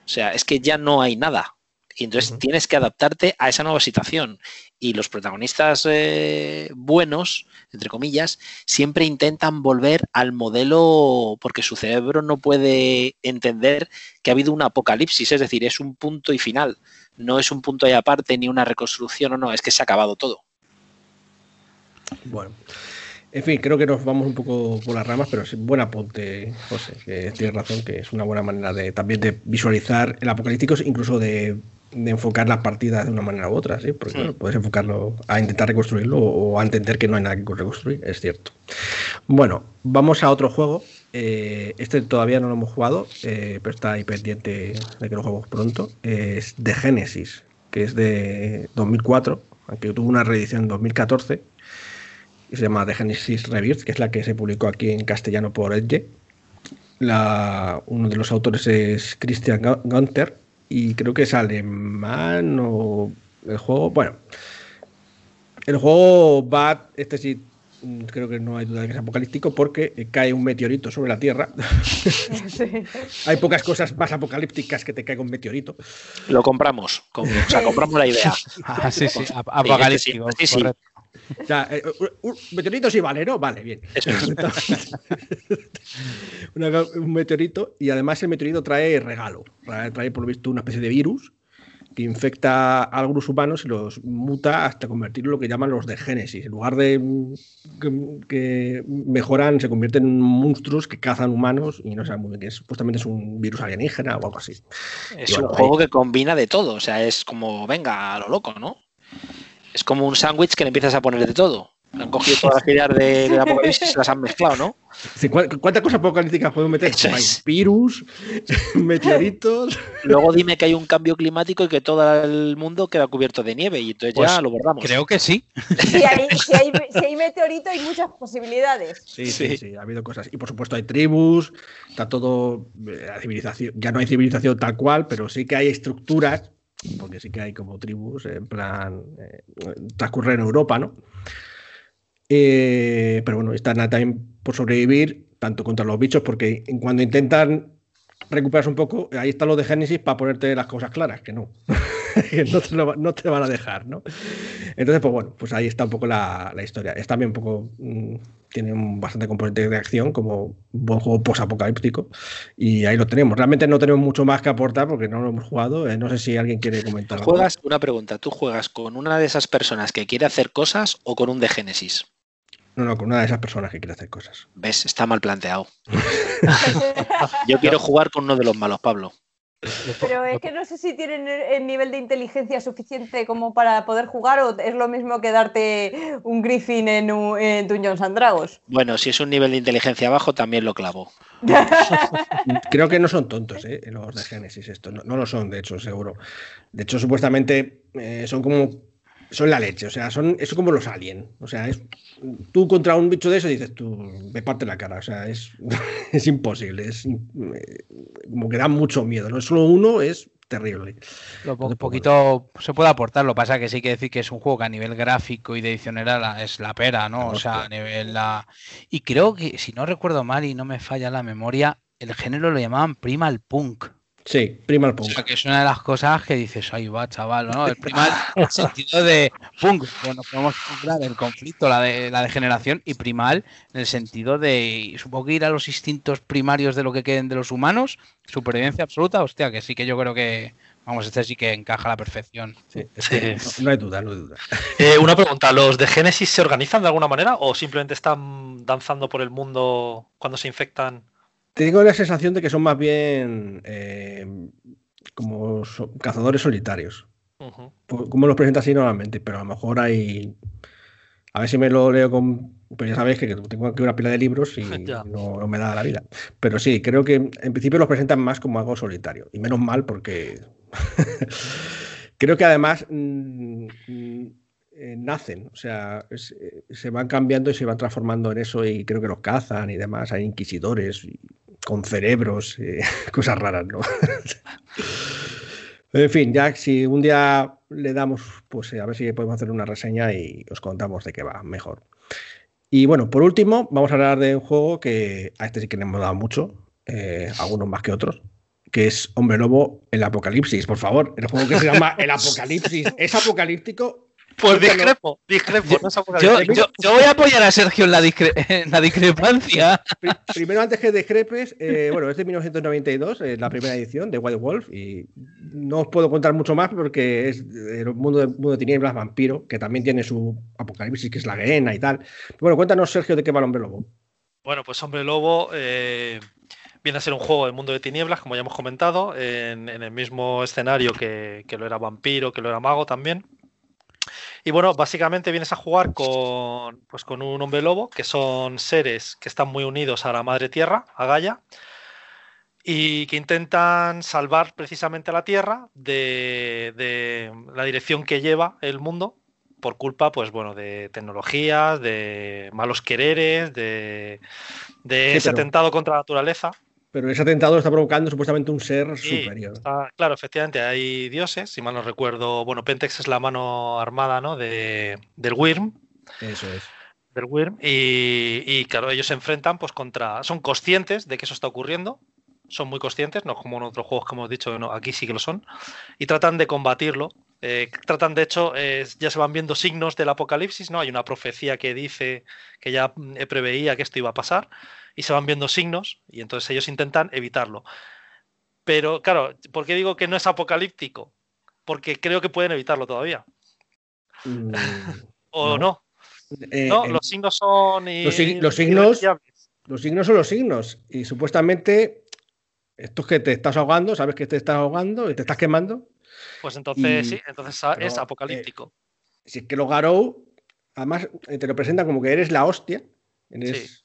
O sea, es que ya no hay nada. Y entonces tienes que adaptarte a esa nueva situación. Y los protagonistas eh, buenos, entre comillas, siempre intentan volver al modelo porque su cerebro no puede entender que ha habido un apocalipsis, es decir, es un punto y final. No es un punto y aparte ni una reconstrucción o no, es que se ha acabado todo. Bueno. En fin, creo que nos vamos un poco por las ramas, pero es buen apunte, José, que tienes razón, que es una buena manera de también de visualizar el apocalíptico, incluso de, enfocar las partidas de una manera u otra, ¿sí? Porque puedes enfocarlo a intentar reconstruirlo o a entender que no hay nada que reconstruir, es cierto. Bueno, vamos a otro juego. Eh, este todavía no lo hemos jugado, eh, pero está ahí pendiente de que lo juguemos pronto. Es de Genesis, que es de 2004, aunque tuvo una reedición en 2014 se llama The Genesis Rebirth, que es la que se publicó aquí en castellano por Edge. La, uno de los autores es Christian Gunther y creo que es alemán o el juego. Bueno, el juego va, este sí, creo que no hay duda de que es apocalíptico porque cae un meteorito sobre la Tierra. hay pocas cosas más apocalípticas que te caiga un meteorito. Lo compramos, o sea, compramos la idea. Ah, sí, sí, apocalíptico. Sí, sí, o sea, eh, un meteorito sí vale, ¿no? Vale, bien. un meteorito y además el meteorito trae regalo. Trae, por lo visto, una especie de virus que infecta a algunos humanos y los muta hasta convertirlo en lo que llaman los de Génesis. En lugar de que, mejoran, se convierten en monstruos que cazan humanos y no sé muy bien qué es. Supuestamente es un virus alienígena o algo así. Es un juego que combina de todo. O sea, es como, venga, a lo loco, ¿no? Es como un sándwich que le empiezas a poner de todo. Han cogido todas las ideas de, de Apocalipsis y se las han mezclado, ¿no? ¿Cuántas cosas apocalípticas puedo meter? Hay virus, meteoritos. Luego dime que hay un cambio climático y que todo el mundo queda cubierto de nieve y entonces ya pues lo borramos. Creo que sí. Si hay, si, hay, meteorito hay muchas posibilidades. Sí, sí, sí, ha habido cosas. Y por supuesto hay tribus, está todo, eh, la civilización, ya no hay civilización tal cual, pero sí que hay estructuras porque sí que hay como tribus, en plan, eh, transcurre en Europa, ¿no? Eh, pero bueno, están también por sobrevivir, tanto contra los bichos, porque cuando intentan recuperarse un poco, ahí está lo de Génesis para ponerte las cosas claras, que no. no, te van a dejar, ¿no? Entonces, pues bueno, pues ahí está un poco la, historia. Es también un poco, mm, tiene un bastante componente de acción, como un buen juego post-apocalíptico, y ahí lo tenemos. Realmente no tenemos mucho más que aportar porque no lo hemos jugado. Eh, no sé si alguien quiere comentar. ¿Juegas, una pregunta, ¿tú juegas con una de esas personas que quiere hacer cosas o con un de Génesis? No, no, con una de esas personas que quiere hacer cosas. ¿Ves? Está mal planteado. Yo quiero jugar con uno de los malos, Pablo. Pero es que no sé si tienen el nivel de inteligencia suficiente como para poder jugar o es lo mismo que darte un Griffin en, en Dungeons and Dragons. Bueno, si es un nivel de inteligencia bajo, también lo clavo. Creo que no son tontos ¿eh? los de Genesis, esto. No, lo son, de hecho, seguro. De hecho, supuestamente eh, son como son la leche, o sea, son, es como los aliens. O sea, es, tú contra un bicho de eso dices, tú me parte la cara. O sea, es, es imposible. Es como que da mucho miedo. No solo uno, es terrible. Lo poquito se puede aportar, lo pasa que sí que decir que es un juego que a nivel gráfico y de edición era es la pera, ¿no? O sea, a nivel la. Y creo que, si no recuerdo mal y no me falla la memoria, el género lo llamaban primal punk. Sí, primal punk. O sea, que es una de las cosas que dices, ahí va, chaval, ¿no? El primal en el sentido de punk, bueno, podemos comprar el conflicto, la, de, la degeneración, y primal en el sentido de, supongo que ir a los instintos primarios de lo que queden de los humanos, supervivencia absoluta, hostia, que sí que yo creo que, vamos, este sí que encaja a la perfección. Sí, No, hay duda, no hay duda. Eh, una pregunta, ¿los de Génesis se organizan de alguna manera o simplemente están danzando por el mundo cuando se infectan? Tengo la sensación de que son más bien eh, como cazadores solitarios. Como los presenta así normalmente, pero a lo mejor hay. A ver si me lo leo con. Pero ya sabéis que tengo aquí una pila de libros y no, me da la vida. Pero sí, creo que en principio los presentan más como algo solitario. Y menos mal porque. creo que además. Mm, mm, eh, nacen, o sea, eh, se van cambiando y se van transformando en eso y creo que los cazan y demás, hay inquisidores con cerebros, y cosas raras, ¿no? en fin, ya si un día le damos, pues eh, a ver si podemos hacer una reseña y os contamos de qué va mejor. Y bueno, por último, vamos a hablar de un juego que a este sí que le hemos dado mucho, algunos más que otros, que es Hombre Lobo el Apocalipsis, por favor. El juego que se llama El Apocalipsis es apocalíptico pues discrepo, discrepo. Yo, yo, voy a apoyar a Sergio en la, la discrepancia. Primero, antes que discrepes, eh, bueno, es de 1992, es la primera edición de White Wolf, y no os puedo contar mucho más porque es el mundo de, mundo de tinieblas vampiro, que también tiene su apocalipsis, que es la guena y tal. Bueno, cuéntanos, Sergio, de qué va el Hombre Lobo. Bueno, pues Hombre Lobo eh, viene a ser un juego del mundo de tinieblas, como ya hemos comentado, en, el mismo escenario que, que lo era vampiro, que lo era mago también. Y bueno, básicamente vienes a jugar con, pues con un hombre lobo, que son seres que están muy unidos a la madre tierra, a Gaia, y que intentan salvar precisamente a la tierra de, la dirección que lleva el mundo por culpa, pues bueno, de tecnologías, de malos quereres, de, ese atentado contra la naturaleza. Pero ese atentado está provocando supuestamente un ser superior. claro, efectivamente, hay dioses, si mal no recuerdo. Bueno, Pentex es la mano armada ¿no? de, del Wyrm. Eso es. Del Wyrm. Y, claro, ellos se enfrentan pues contra. Son conscientes de que eso está ocurriendo. Son muy conscientes, no como en otros juegos que hemos dicho, no, aquí sí que lo son. Y tratan de combatirlo. Eh, tratan, de hecho, ya se van viendo signos del apocalipsis, ¿no? Hay una profecía que dice que ya mm, preveía que esto iba a pasar y se van viendo signos y entonces ellos intentan evitarlo. Pero claro, ¿por qué digo que no es apocalíptico? Porque creo que pueden evitarlo todavía. Mm, ¿O no? Eh, no, los signos son... los, signos, los signos son los signos y supuestamente esto es que te estás ahogando, sabes que te estás ahogando y te estás quemando. Pues entonces sí, entonces es apocalíptico. Eh, si es que los Garou, además eh, te lo presentan como que eres la hostia, eres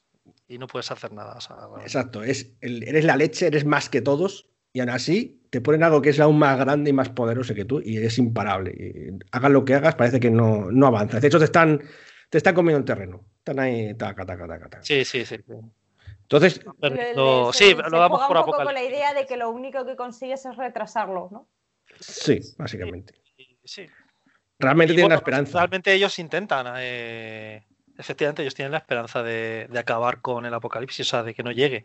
y no puedes hacer nada. Exacto, es eres la leche, eres más que todos y aún así te ponen algo que es aún más grande y más poderoso que tú y es imparable. Y hagas lo que hagas, parece que no, no avanzas. De hecho, te están, te están comiendo el terreno. Están ahí, taca, taca, taca, Sí, sí, sí. Entonces, sí, lo damos por un poco con la idea de que lo único que consigues es retrasarlo, ¿no? Sí, básicamente. Sí. Realmente tienen la esperanza. Realmente ellos intentan eh, efectivamente ellos tienen la esperanza de, acabar con el apocalipsis, o sea, de que no llegue.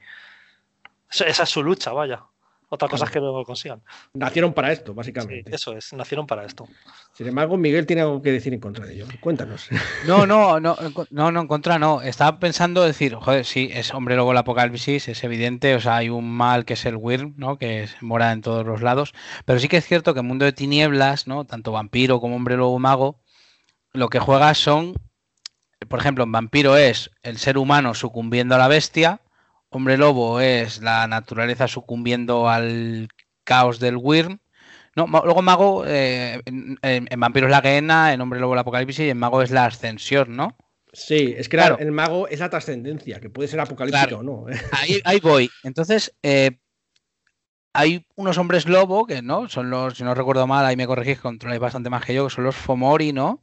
Esa es su lucha, vaya. Otra cosa es que no lo consigan. Nacieron para esto, básicamente. eso es, nacieron para esto. Sin embargo, Miguel tiene algo que decir en contra de ello. Cuéntanos. No, no, no, no, no en contra no. Estaba pensando decir, joder, sí, es hombre lobo el apocalipsis, es evidente, o sea, hay un mal que es el Wyrm, ¿no? Que mora en todos los lados. Pero sí que es cierto que en mundo de tinieblas, ¿no? Tanto vampiro como hombre lobo mago, lo que juegas son por ejemplo, en Vampiro es el ser humano sucumbiendo a la bestia, Hombre Lobo es la naturaleza sucumbiendo al caos del Wyrm. No, luego Mago, eh, en, Vampiro es la Guena, en Hombre Lobo el Apocalipsis y en Mago es la ascensión, ¿no? Sí, es que claro, el mago es la trascendencia, que puede ser apocalíptico o no. ¿eh? Ahí, voy. Entonces, eh, hay unos hombres lobo, que no, son los, si no recuerdo mal, ahí me corregís, controláis bastante más que yo, que son los Fomori, ¿no?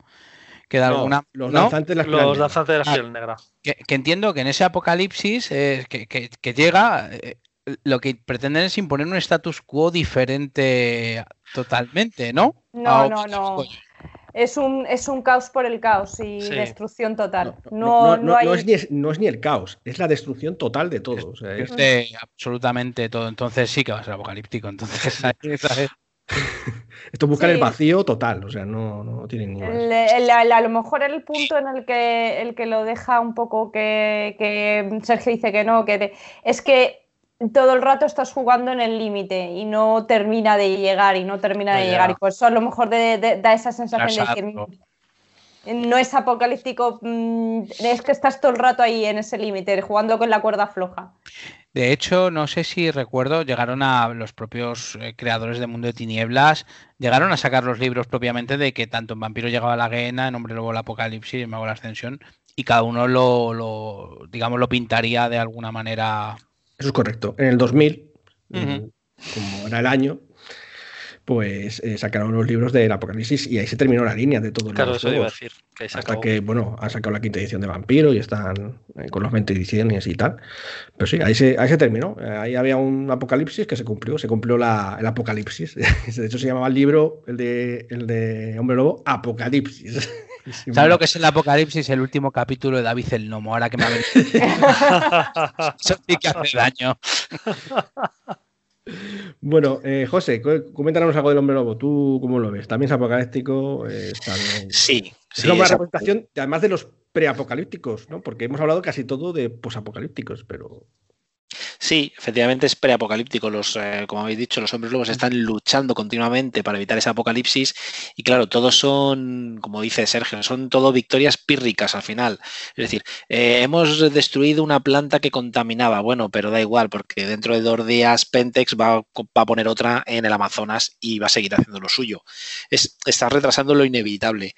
Los lanzantes de la, los lanzantes de la piel negra. Que, entiendo que en ese apocalipsis eh, que, llega, eh, lo que pretenden es imponer un status quo diferente totalmente, ¿no? No, no, no. Es un, es un caos por el caos y destrucción total. No, no, es ni, no, es ni, el caos, es la destrucción total de todo. es... de absolutamente todo. Entonces sí que va a ser apocalíptico. Entonces, Esto busca el vacío total, o sea, no, no tiene ni a lo mejor el punto en el que, el que lo deja un poco que, Sergio dice que no, que es que todo el rato estás jugando en el límite y no termina de llegar y no termina de llegar. Y por eso a lo mejor da esa sensación de que no es apocalíptico, mm, es que estás todo el rato ahí en ese límite, jugando con la cuerda floja. De hecho, no sé si recuerdo, llegaron a los propios eh, creadores de Mundo de Tinieblas, llegaron a sacar los libros propiamente de que tanto en Vampiro llegaba la Guena, en Hombre Lobo el Apocalipsis, en Mago la Ascensión, y cada uno lo, digamos, lo pintaría de alguna manera. Eso es correcto. En el 2000, como era el año, pues eh, sacaron los libros del Apocalipsis y ahí se terminó la línea de todos claro, los eso iba a decir. Que hasta que, bueno, han sacado la quinta edición de Vampiro y están eh, con las 20 ediciones y tal. Pero sí, ahí se, ahí se terminó. Eh, ahí había un apocalipsis que se cumplió, se cumplió la, el apocalipsis. De hecho, se llamaba el libro, el de, el de Hombre Lobo, Apocalipsis. ¿Sabes lo que es el apocalipsis? El último capítulo de David el Nomo, ahora que me ha venido. Eso sí que hace daño. Bueno, eh, José, coméntanos algo del hombre lobo. ¿Tú cómo lo ves? ¿También es apocalíptico? Eh, sí. Es una representación, además de los preapocalípticos, ¿no? Porque hemos hablado casi todo de posapocalípticos, pero. Sí, efectivamente es preapocalíptico. Los, eh, como habéis dicho, los hombres lobos están luchando continuamente para evitar ese apocalipsis. Y claro, todos son, como dice Sergio, son todo victorias pírricas al final. Es decir, eh, hemos destruido una planta que contaminaba. Bueno, pero da igual, porque dentro de dos días Pentex va, a poner otra en el Amazonas y va a seguir haciendo lo suyo. Es, está retrasando lo inevitable.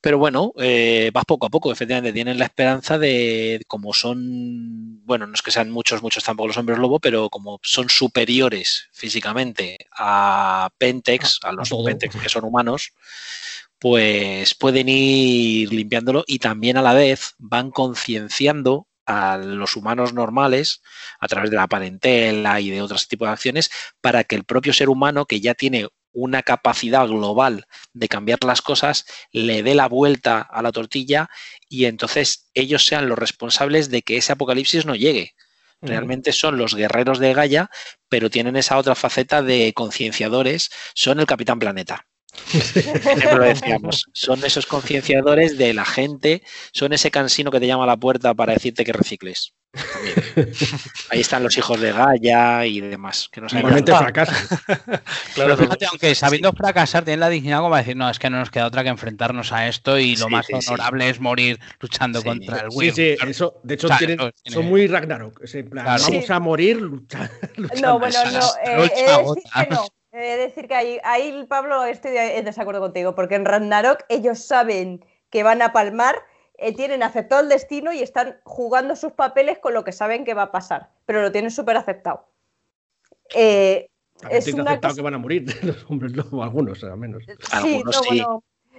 Pero bueno, eh, vas poco a poco. Efectivamente, tienen la esperanza de, como son, bueno, no es que sean muchos, muchos tampoco los hombres lobo, pero como son superiores físicamente a Pentex, a, los Pentex que son humanos, pues pueden ir limpiándolo y también a la vez van concienciando a los humanos normales a través de la parentela y de otros tipos de acciones para que el propio ser humano que ya tiene una capacidad global de cambiar las cosas le dé la vuelta a la tortilla y entonces ellos sean los responsables de que ese apocalipsis no llegue. Realmente son los guerreros de Gaia, pero tienen esa otra faceta de concienciadores, son el Capitán Planeta. Siempre lo decíamos. Son esos concienciadores de la gente, son ese cansino que te llama a la puerta para decirte que recicles. Ahí están los hijos de Gaia y demás. Que Normalmente fracasan. claro, fíjate, aunque sabiendo fracasar, tienen la dignidad como decir, no, es que no nos queda otra que enfrentarnos a esto y lo más honorable es morir luchando contra el Wii. Sí, sí, eso, de hecho, son muy Ragnarok. Vamos a morir luchando. No, bueno, no. Eh, que no. Es decir que ahí, ahí, Pablo, estoy en desacuerdo contigo, porque en Ragnarok ellos saben que van a palmar eh, tienen aceptado el destino y están jugando sus papeles con lo que saben que va a pasar, pero lo tienen súper aceptado. Eh, es una aceptado que van a morir los hombres lobo, algunos al menos. Sí,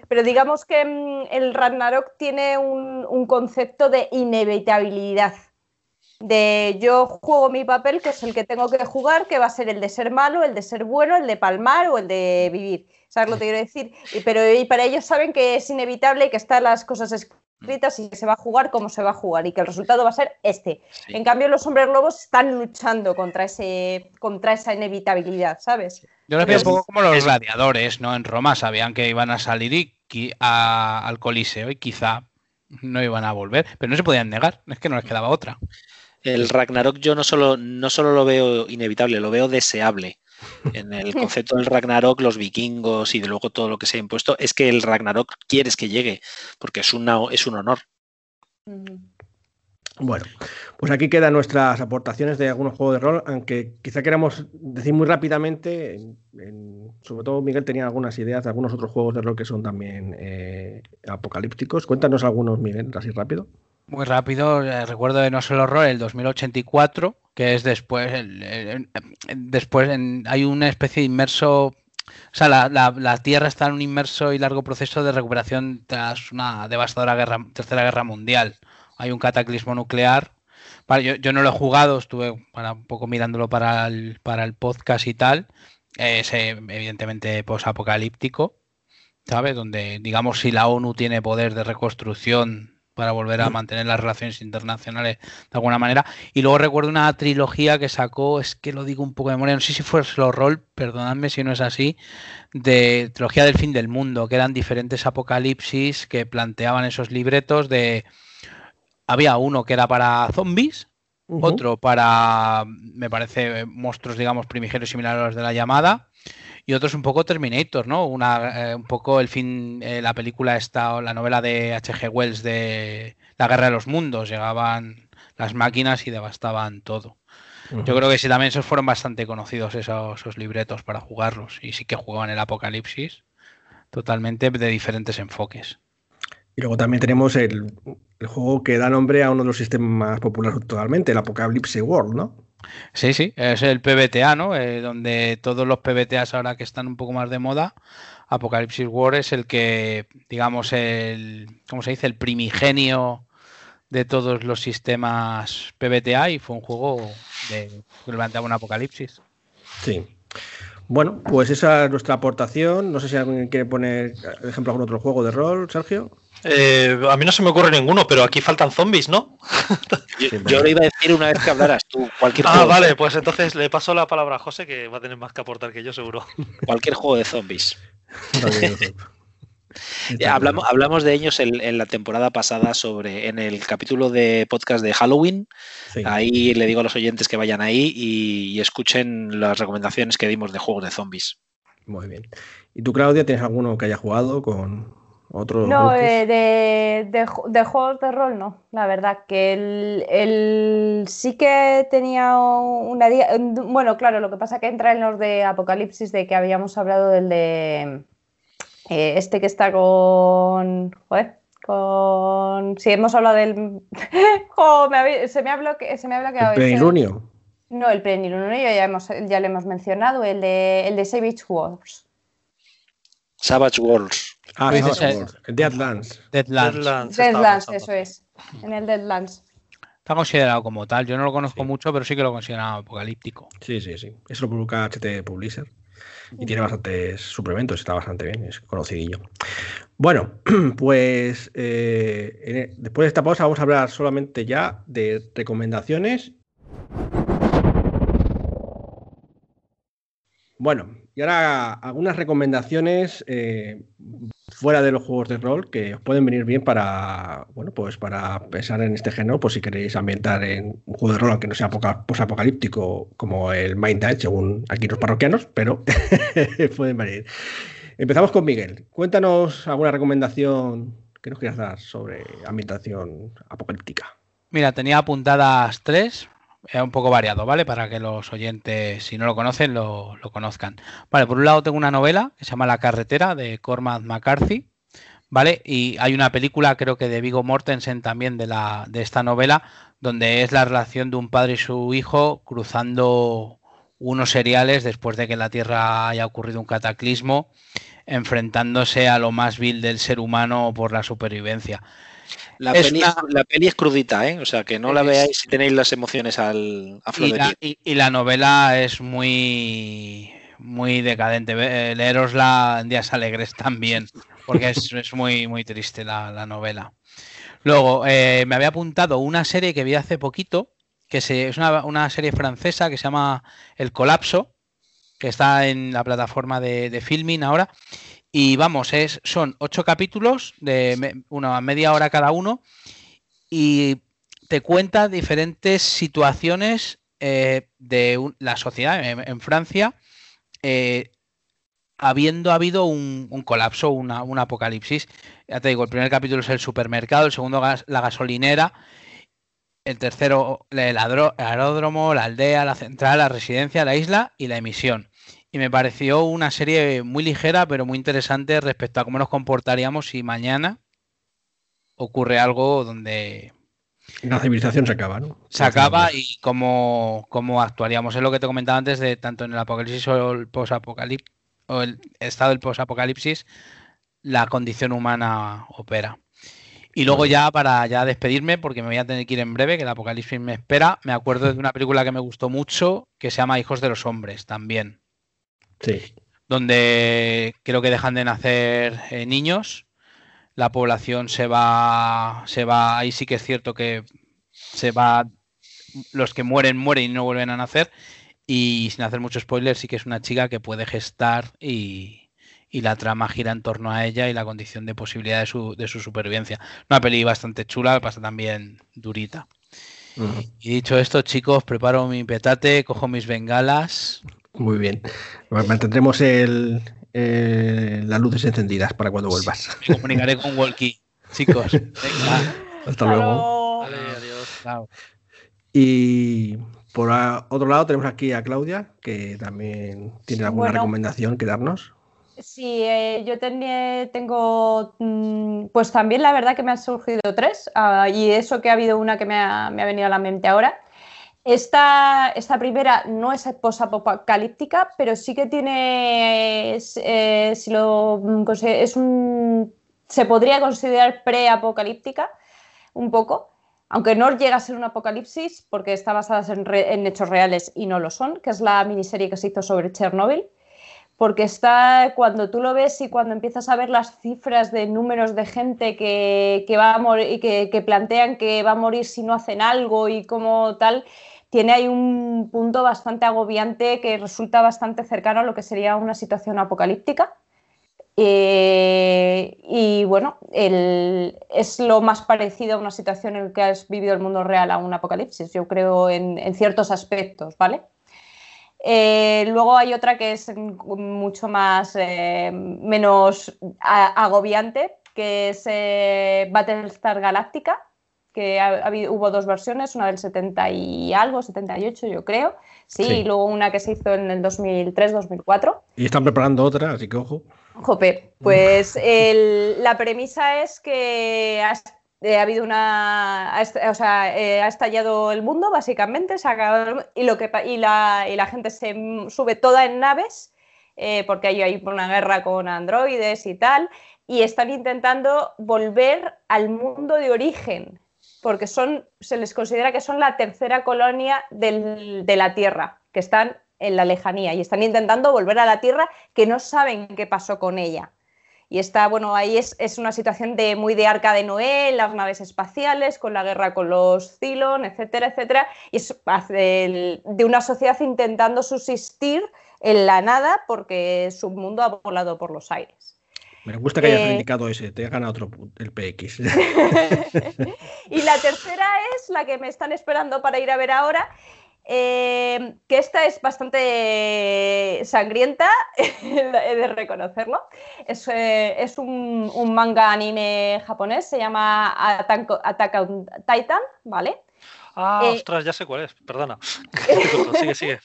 pero digamos que mm, el Ragnarok tiene un, un, concepto de inevitabilidad. De yo juego mi papel, que es el que tengo que jugar, que va a ser el de ser malo, el de ser bueno, el de palmar o el de vivir. ¿Sabes lo que quiero decir? pero y para ellos saben que es inevitable y que están las cosas y que se va a jugar como se va a jugar y que el resultado va a ser este. En cambio, los hombres lobos están luchando contra, ese, contra esa inevitabilidad, ¿sabes? Yo lo veo un poco como los gladiadores, ¿no? En Roma sabían que iban a salir y al Coliseo y quizá no iban a volver, pero no se podían negar, es que no les quedaba otra. El Ragnarok yo no solo, no solo lo veo inevitable, lo veo deseable en el concepto del Ragnarok, los vikingos y de luego todo lo que se ha impuesto, es que el Ragnarok quieres que llegue, porque es, una, es un honor. Bueno, pues aquí quedan nuestras aportaciones de algunos juegos de rol, aunque quizá queramos decir muy rápidamente, sobre todo Miguel tenía algunas ideas de algunos otros juegos de rol que son también eh, apocalípticos. Cuéntanos algunos, Miguel, así rápido. Muy rápido, eh, recuerdo de No Solo Horror, el 2084, que es después, después hay una especie de inmerso, o sea, la, Tierra está en un inmerso y largo proceso de recuperación tras una devastadora guerra, tercera guerra mundial. Hay un cataclismo nuclear. yo, no lo he jugado, estuve para, un poco mirándolo para el, para el podcast y tal. Es eh, evidentemente posapocalíptico, ¿sabes? Donde, digamos, si la ONU tiene poder de reconstrucción para volver a mantener las relaciones internacionales de alguna manera. Y luego recuerdo una trilogía que sacó, es que lo digo un poco de memoria, no sé si fue Slow Roll, perdonadme si no es así, de trilogía del fin del mundo, que eran diferentes apocalipsis que planteaban esos libretos de... Había uno que era para zombies, otro para, me parece, monstruos, digamos, primigenios similares a los de la llamada, y otros un poco Terminator, ¿no? Una, eh, un poco el fin, eh, la película esta, o la novela de H.G. Wells de La Guerra de los Mundos, llegaban las máquinas y devastaban todo. Yo creo que sí, también esos fueron bastante conocidos esos, libretos para jugarlos y sí que jugaban el Apocalipsis totalmente de diferentes enfoques. Y luego también tenemos el, el, juego que da nombre a uno de los sistemas más populares actualmente, el Apocalypse World, ¿no? Sí, sí, es el PBTA, ¿no? Eh, donde todos los PBTAs ahora que están un poco más de moda, Apocalipsis War es el que, digamos, el, ¿cómo se dice? El primigenio de todos los sistemas PBTA y fue un juego de que levantaba un apocalipsis. Sí. Bueno, pues esa es nuestra aportación. No sé si alguien quiere poner ejemplo algún otro juego de rol, Sergio. Eh, a mí no se me ocurre ninguno, pero aquí faltan zombies, ¿no? yo, lo iba a decir una vez que hablaras tú. Cualquier ah, vale, pues entonces le paso la palabra a José, que va a tener más que aportar que yo, seguro. Cualquier juego de zombies. hablamos, hablamos de ellos en, la temporada pasada sobre en el capítulo de podcast de Halloween. Ahí le digo a los oyentes que vayan ahí y, escuchen las recomendaciones que dimos de juegos de zombies. Muy bien. ¿Y tú, Claudia, tienes alguno que haya jugado con otro? No, eh, de, juegos de rol no. La verdad que el, sí que tenía una... Bueno, claro, lo que pasa que entra en los de Apocalipsis de que habíamos hablado del de eh, este que está con. Joder, con. Si hemos hablado del. se, me ha bloqueado. Se me ha bloqueado ¿El plenilunio? No, el plenilunio ya, hemos, ya lo hemos mencionado, el de, el de Savage Wars. Savage Wars. Ah, Savage Wars. Deadlands. Deadlands. Deadlands, eso es. En el Deadlands. Está considerado como tal. Yo no lo conozco mucho, pero sí que lo considero apocalíptico. Sí, sí, sí. Eso lo publica HT Publisher. Y tiene bastantes suplementos, está bastante bien, es conocidillo. Bueno, pues eh, e, después de esta pausa vamos a hablar solamente ya de recomendaciones. Bueno, y ahora algunas recomendaciones eh, fuera de los juegos de rol que os pueden venir bien para, bueno, pues para pensar en este género, pues si queréis ambientar en un juego de rol, aunque no sea posapocalíptico como el Mind según aquí los parroquianos, pero pueden venir. Empezamos con Miguel. Cuéntanos alguna recomendación que nos quieras dar sobre ambientación apocalíptica. Mira, tenía apuntadas tres, es un poco variado, ¿vale? Para que los oyentes, si no lo conocen, lo, conozcan. Vale, por un lado tengo una novela que se llama La carretera de Cormac McCarthy, ¿vale? Y hay una película, creo que de Vigo Mortensen también de, la, de esta novela, donde es la relación de un padre y su hijo cruzando unos seriales después de que en la Tierra haya ocurrido un cataclismo, enfrentándose a lo más vil del ser humano por la supervivencia. La, peli, es crudita, ¿eh? O sea, que no la veáis si tenéis las emociones al, a flor y, la, y, la novela es muy muy decadente. Eh, leerosla en días alegres también, porque es, muy, muy triste la, novela. Luego, eh, me había apuntado una serie que vi hace poquito, que es una, serie francesa que se llama El Colapso, que está en la plataforma de, de Filming ahora, y vamos, es, son ocho capítulos de una media hora cada uno y te cuenta diferentes situaciones eh, de la sociedad en, Francia, eh, habiendo habido un, colapso, una, un apocalipsis. Ya te digo, el primer capítulo es el supermercado, el segundo la gasolinera, el tercero el aeródromo, la aldea, la central, la residencia, la isla y la emisión y me pareció una serie muy ligera pero muy interesante respecto a cómo nos comportaríamos si mañana ocurre algo donde la civilización se acaba, ¿no? Se acaba y cómo, cómo, actuaríamos. Es lo que te comentaba antes de tanto en el apocalipsis o el posapocalipsis o el estado del posapocalipsis, la condición humana opera. Y luego ya para ya despedirme, porque me voy a tener que ir en breve, que el apocalipsis me espera, me acuerdo de una película que me gustó mucho, que se llama Hijos de los Hombres, también. Sí. Donde creo que dejan de nacer eh, niños, la población se va, se va, ahí sí que es cierto que se va, los que mueren mueren y no vuelven a nacer. Y sin hacer mucho spoiler, sí que es una chica que puede gestar y, y la trama gira en torno a ella y la condición de posibilidad de su, de su supervivencia. Una peli bastante chula, pasa también durita. Y dicho esto, chicos, preparo mi petate, cojo mis bengalas muy bien. Mantendremos el, las luces encendidas para cuando vuelvas. Me comunicaré con Walkie, chicos. Hasta luego. adiós. Y por otro lado tenemos aquí a Claudia, que también tiene alguna recomendación que darnos. Sí, eh, yo tengo, mm, pues también la verdad que me han surgido tres, ah, y eso que ha habido una que me ha, me ha venido a la mente ahora, esta, esta, primera no es posapocalíptica, pero sí que tiene, eh, si lo, es un, se podría considerar preapocalíptica un poco, aunque no llega a ser un apocalipsis porque está basada en, hechos reales y no lo son, que es la miniserie que se hizo sobre Chernobyl. Porque está cuando tú lo ves y cuando empiezas a ver las cifras de números de gente que, va a morir y que, plantean que va a morir si no hacen algo y como tal, tiene ahí un punto bastante agobiante que resulta bastante cercano a lo que sería una situación apocalíptica. Eh, y bueno, es lo más parecido a una situación en la que has vivido el mundo real a un apocalipsis, yo creo, en, en ciertos aspectos, ¿vale? Eh, luego hay otra que es mucho más eh, menos agobiante, que es eh, Battlestar Galactica, que hubo dos versiones, una del 70 y algo, 78 yo creo, sí, y luego una que se hizo en el 2003-2004. Y están preparando otra, así que ojo. Jope, pues la premisa es que eh, ha habido una. O sea, eh, ha estallado el mundo, básicamente, se ha y, lo que, y, la, y la gente se sube toda en naves, eh, porque hay, hay una guerra con androides y tal, y están intentando volver al mundo de origen, porque son, se les considera que son la tercera colonia del, de la Tierra, que están en la lejanía, y están intentando volver a la Tierra que no saben qué pasó con ella. Y está, bueno, ahí es, una situación de muy de arca de Noé, las naves espaciales, con la guerra con los Cylon, etcétera, etcétera. Y es de una sociedad intentando subsistir en la nada porque su mundo ha volado por los aires. Me gusta que hayas eh, indicado ese, te ha ganado otro el PX. y la tercera es la que me están esperando para ir a ver ahora, eh, que esta es bastante sangrienta, he de reconocerlo. Es, eh, un, manga anime japonés, se llama Attack, on Titan, ¿vale? Ah, eh, ostras, ya sé cuál es, perdona. sigue, sigue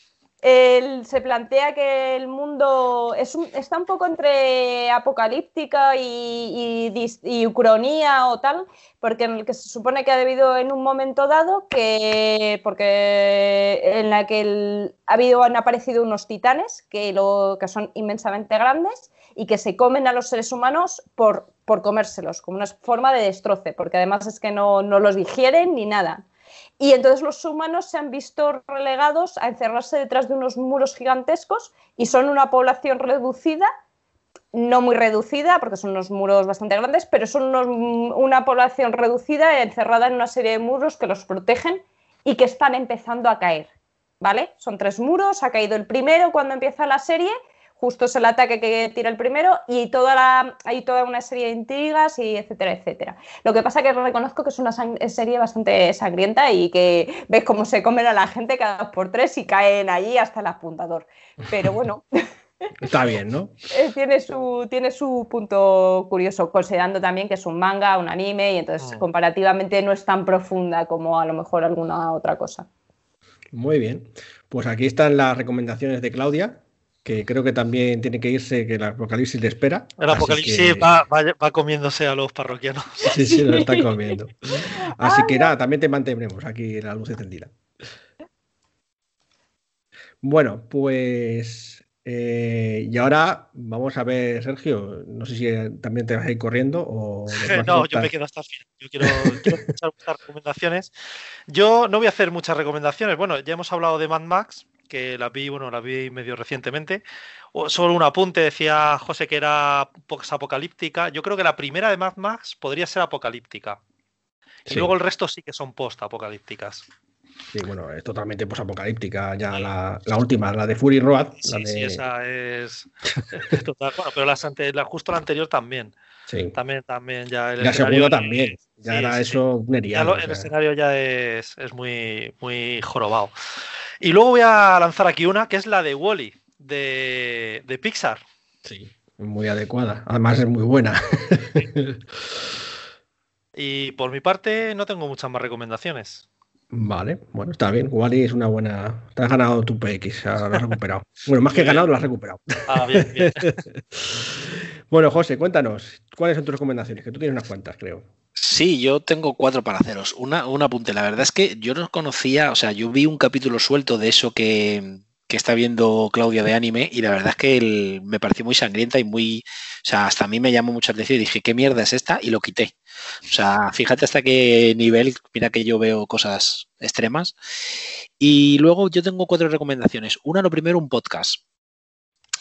se plantea que el mundo está un poco entre apocalíptica y, ucronía o tal, porque en el que se supone que ha debido en un momento dado que, porque en la que ha habido, han aparecido unos titanes que, lo, que son inmensamente grandes y que se comen a los seres humanos por, por comérselos, como una forma de destroce, porque además es que no, no los digieren ni nada. Y entonces los humanos se han visto relegados a encerrarse detrás de unos muros gigantescos y son una población reducida, no muy reducida, porque son unos muros bastante grandes, pero son una población reducida encerrada en una serie de muros que los protegen y que están empezando a caer. ¿Vale? Son tres muros, ha caído el primero cuando empieza la serie justo es el ataque que tira el primero y toda la, hay toda una serie de intrigas y etcétera, etcétera. Lo que pasa es que reconozco que es una serie bastante sangrienta y que ves cómo se comen a la gente cada dos por tres y caen allí hasta el apuntador. Pero bueno. Está bien, ¿no? Eh, tiene su, tiene su punto curioso, considerando también que es un manga, un anime, y entonces mm. comparativamente no es tan profunda como a lo mejor alguna otra cosa. Muy bien. Pues aquí están las recomendaciones de Claudia que creo que también tiene que irse, que el apocalipsis le espera. El apocalipsis va, comiéndose a los parroquianos. Sí, sí, lo está comiendo. Así que nada, también te mantendremos aquí la luz encendida. Bueno, pues. Eh, y ahora vamos a ver, Sergio. No sé si también te vas a ir corriendo o. no, yo me quedo hasta el final. Yo quiero, quiero escuchar muchas recomendaciones. Yo no voy a hacer muchas recomendaciones. Bueno, ya hemos hablado de Mad Max que la vi, bueno, la vi medio recientemente. Solo un apunte, decía José que era apocalíptica. Yo creo que la primera de Mad Max podría ser apocalíptica. Y luego el resto sí que son post-apocalípticas. Sí, bueno, es totalmente post-apocalíptica. Ya la, última, la de Fury Road. Sí, sí, esa es, total. Bueno, pero la, justo la anterior también. Sí. También, también ya el la segunda también. Ya era eso un El escenario ya es, es muy, muy jorobado. Y luego voy a lanzar aquí una que es la de Wally, de, Pixar. Sí, muy adecuada. Además es muy buena. y por mi parte no tengo muchas más recomendaciones. Vale, bueno, está bien. Wally es una buena. Te has ganado tu PX, ahora lo has recuperado. bueno, más que ganado, lo has recuperado. Ah, bien, bien. bueno, José, cuéntanos, ¿cuáles son tus recomendaciones? Que tú tienes unas cuantas, creo. Sí, yo tengo cuatro para haceros. Una, un apunte. La verdad es que yo no conocía, o sea, yo vi un capítulo suelto de eso que, está viendo Claudia de anime y la verdad es que me pareció muy sangrienta y muy, o sea, hasta a mí me llamó mucha atención y dije, ¿qué mierda es esta? Y lo quité. O sea, fíjate hasta qué nivel, mira que yo veo cosas extremas. Y luego yo tengo cuatro recomendaciones. Una, lo primero, un podcast.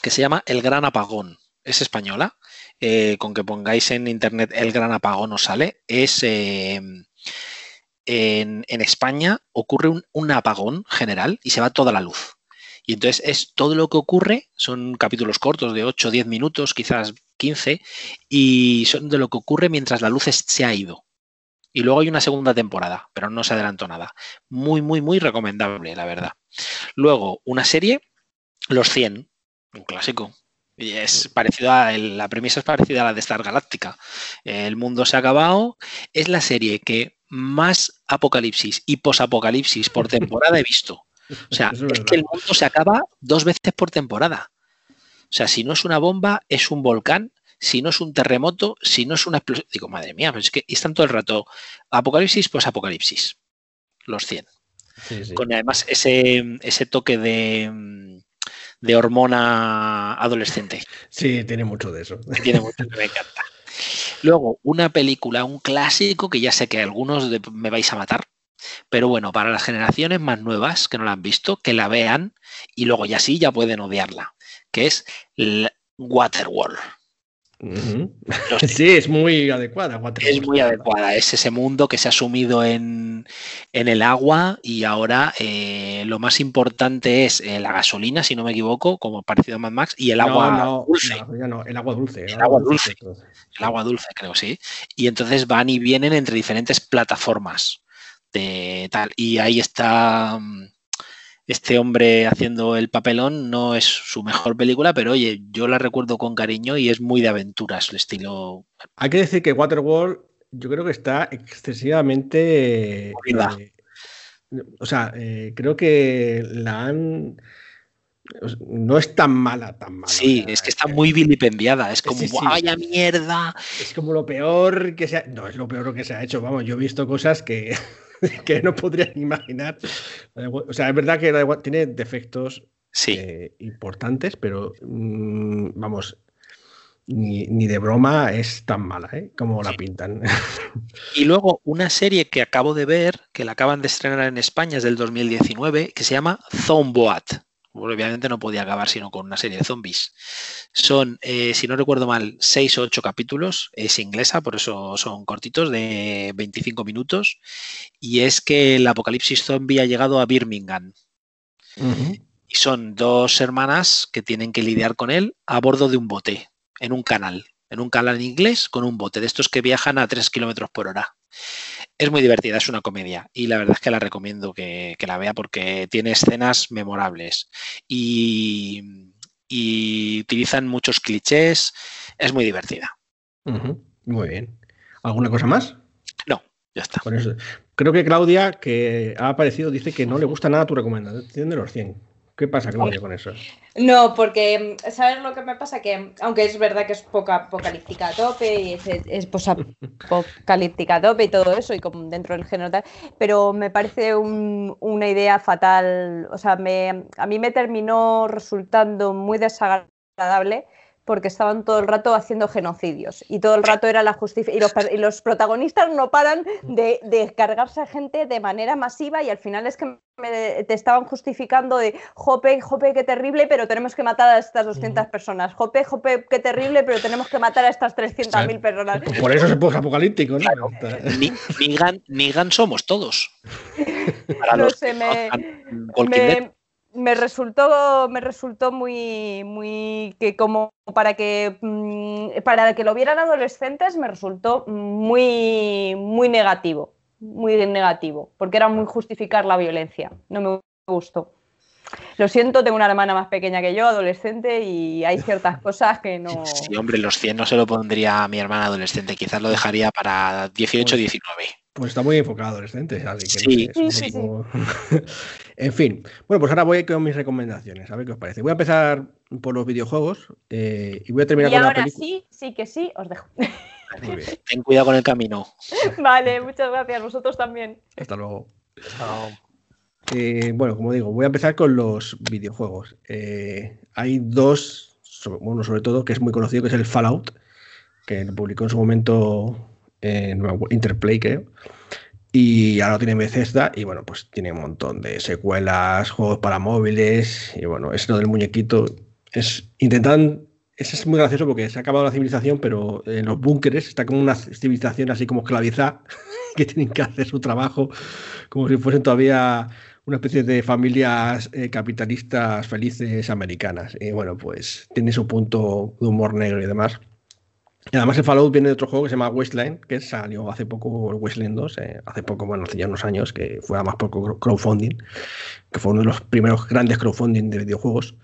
que se llama El Gran Apagón. Es española. Eh, con que pongáis en internet El Gran Apagón os sale. Es eh, en, España ocurre un, apagón general y se va toda la luz. Y entonces es todo lo que ocurre, son capítulos cortos de 8 o 10 minutos, quizás 15, y son de lo que ocurre mientras la luz se ha ido. Y luego hay una segunda temporada, pero no se adelantó nada. Muy, muy, muy recomendable, la verdad. Luego, una serie, Los 100, un clásico. Y es parecido a, la premisa es parecida a la de Star Galáctica. El mundo se ha acabado. Es la serie que más apocalipsis y posapocalipsis por temporada he visto. O sea, es, que el mundo se acaba dos veces por temporada. O sea, si no es una bomba, es un volcán. Si no es un terremoto, si no es una explosión. Digo, madre mía, pero es que están todo el rato apocalipsis, pues apocalipsis. Los 100. Con además ese, ese toque de, de hormona adolescente. Sí, tiene mucho de eso. Tiene mucho, me encanta. Luego, una película, un clásico que ya sé que algunos me vais a matar, pero bueno, para las generaciones más nuevas que no la han visto, que la vean y luego ya sí, ya pueden odiarla, que es Waterworld. Sí, es muy adecuada. Es muy adecuada. Es ese mundo que se ha sumido en, el agua y ahora eh, lo más importante es eh, la gasolina, si no me equivoco, como parecido a Mad Max, y el agua dulce. el agua dulce. El, agua dulce. El agua dulce, creo, sí. Y entonces van y vienen entre diferentes plataformas de tal. Y ahí está mm, este hombre haciendo el papelón no es su mejor película, pero oye, yo la recuerdo con cariño y es muy de aventuras el estilo. Hay que decir que Waterworld yo creo que está excesivamente... Eh, o sea, eh, creo que la han... No es tan mala, tan mala. Sí, es que está muy vilipendiada. Es como, vaya mierda! Es como lo peor que se ha... No, es lo peor que se ha hecho. Vamos, yo he visto cosas que... que no podrían imaginar. O sea, es verdad que tiene defectos eh, importantes, pero mm, vamos, ni, de broma es tan mala ¿eh? como la pintan. Y luego una serie que acabo de ver, que la acaban de estrenar en España, es del 2019, que se llama Zomboat obviamente no podía acabar sino con una serie de zombies. Son, eh, si no recuerdo mal, seis o ocho capítulos. Es inglesa, por eso son cortitos, de 25 minutos. Y es que el apocalipsis zombie ha llegado a Birmingham. Y son dos hermanas que tienen que lidiar con él a bordo de un bote, en un canal. En un canal inglés con un bote, de estos que viajan a 3 kilómetros por hora. Es muy divertida, es una comedia y la verdad es que la recomiendo que, la vea porque tiene escenas memorables y, utilizan muchos clichés, es muy divertida. Muy bien. ¿Alguna cosa más? No, ya está. Creo que Claudia, que ha aparecido, dice que no le gusta nada tu recomendación de los 100. ¿Qué pasa, Claudia, con eso? No, porque, ¿sabes lo que me pasa? Que, aunque es verdad que es poca apocalíptica a tope y es, es posapocalíptica a tope y todo eso, y como dentro del género tal, pero me parece una idea fatal. O sea, me, a mí me terminó resultando muy desagradable porque estaban todo el rato haciendo genocidios y todo el rato era la justicia y los, y los protagonistas no paran de, de, cargarse a gente de manera masiva y al final es que te estaban justificando de jope, jope, qué terrible, pero tenemos que matar a estas 200 personas, jope, jope, qué terrible, pero tenemos que matar a estas 300.000 personas. Por eso se puso apocalíptico, ¿no? Ni, gan, somos todos. no sé, me, me resultó me resultó muy muy que como para que mm, para que lo vieran adolescentes me resultó muy muy negativo muy negativo porque era muy justificar la violencia no me gustó lo siento, tengo una hermana más pequeña que yo, adolescente, y hay ciertas cosas que no. Sí, hombre, los 100 no se lo pondría a mi hermana adolescente, quizás lo dejaría para 18, 19. Pues está muy enfocado adolescente, así que sí, sí, sí, En fin, bueno, pues ahora voy con mis recomendaciones, a ver qué os parece. Voy a empezar por los videojuegos eh, y voy a terminar con la película. sí, sí que sí, os dejo. Muy bien. Ten cuidado con el camino. Vale, muchas gracias. Vosotros también. Hasta luego. Eh, bueno, como digo, voy a empezar con los videojuegos. Eh, hay dos, uno sobre todo que es muy conocido, que es el Fallout, que lo publicó en su momento Interplay, creo. Y ahora tiene Bethesda y bueno, pues tiene un montón de secuelas, juegos para móviles y bueno, eso del muñequito es intentan es muy gracioso porque se ha acabado la civilización, pero en los búnkeres está como una civilización así como esclavizada, que tienen que hacer su trabajo como si fuesen todavía una especie de familias eh, capitalistas felices americanas. Y bueno, pues tiene su punto de humor negro y demás. Y además el Fallout viene de otro juego que se llama Wasteland, que salió hace poco, el Wasteland 2, eh, hace poco, bueno, hace ya unos años, que fue además por crowdfunding, que fue uno de los primeros grandes crowdfunding de videojuegos.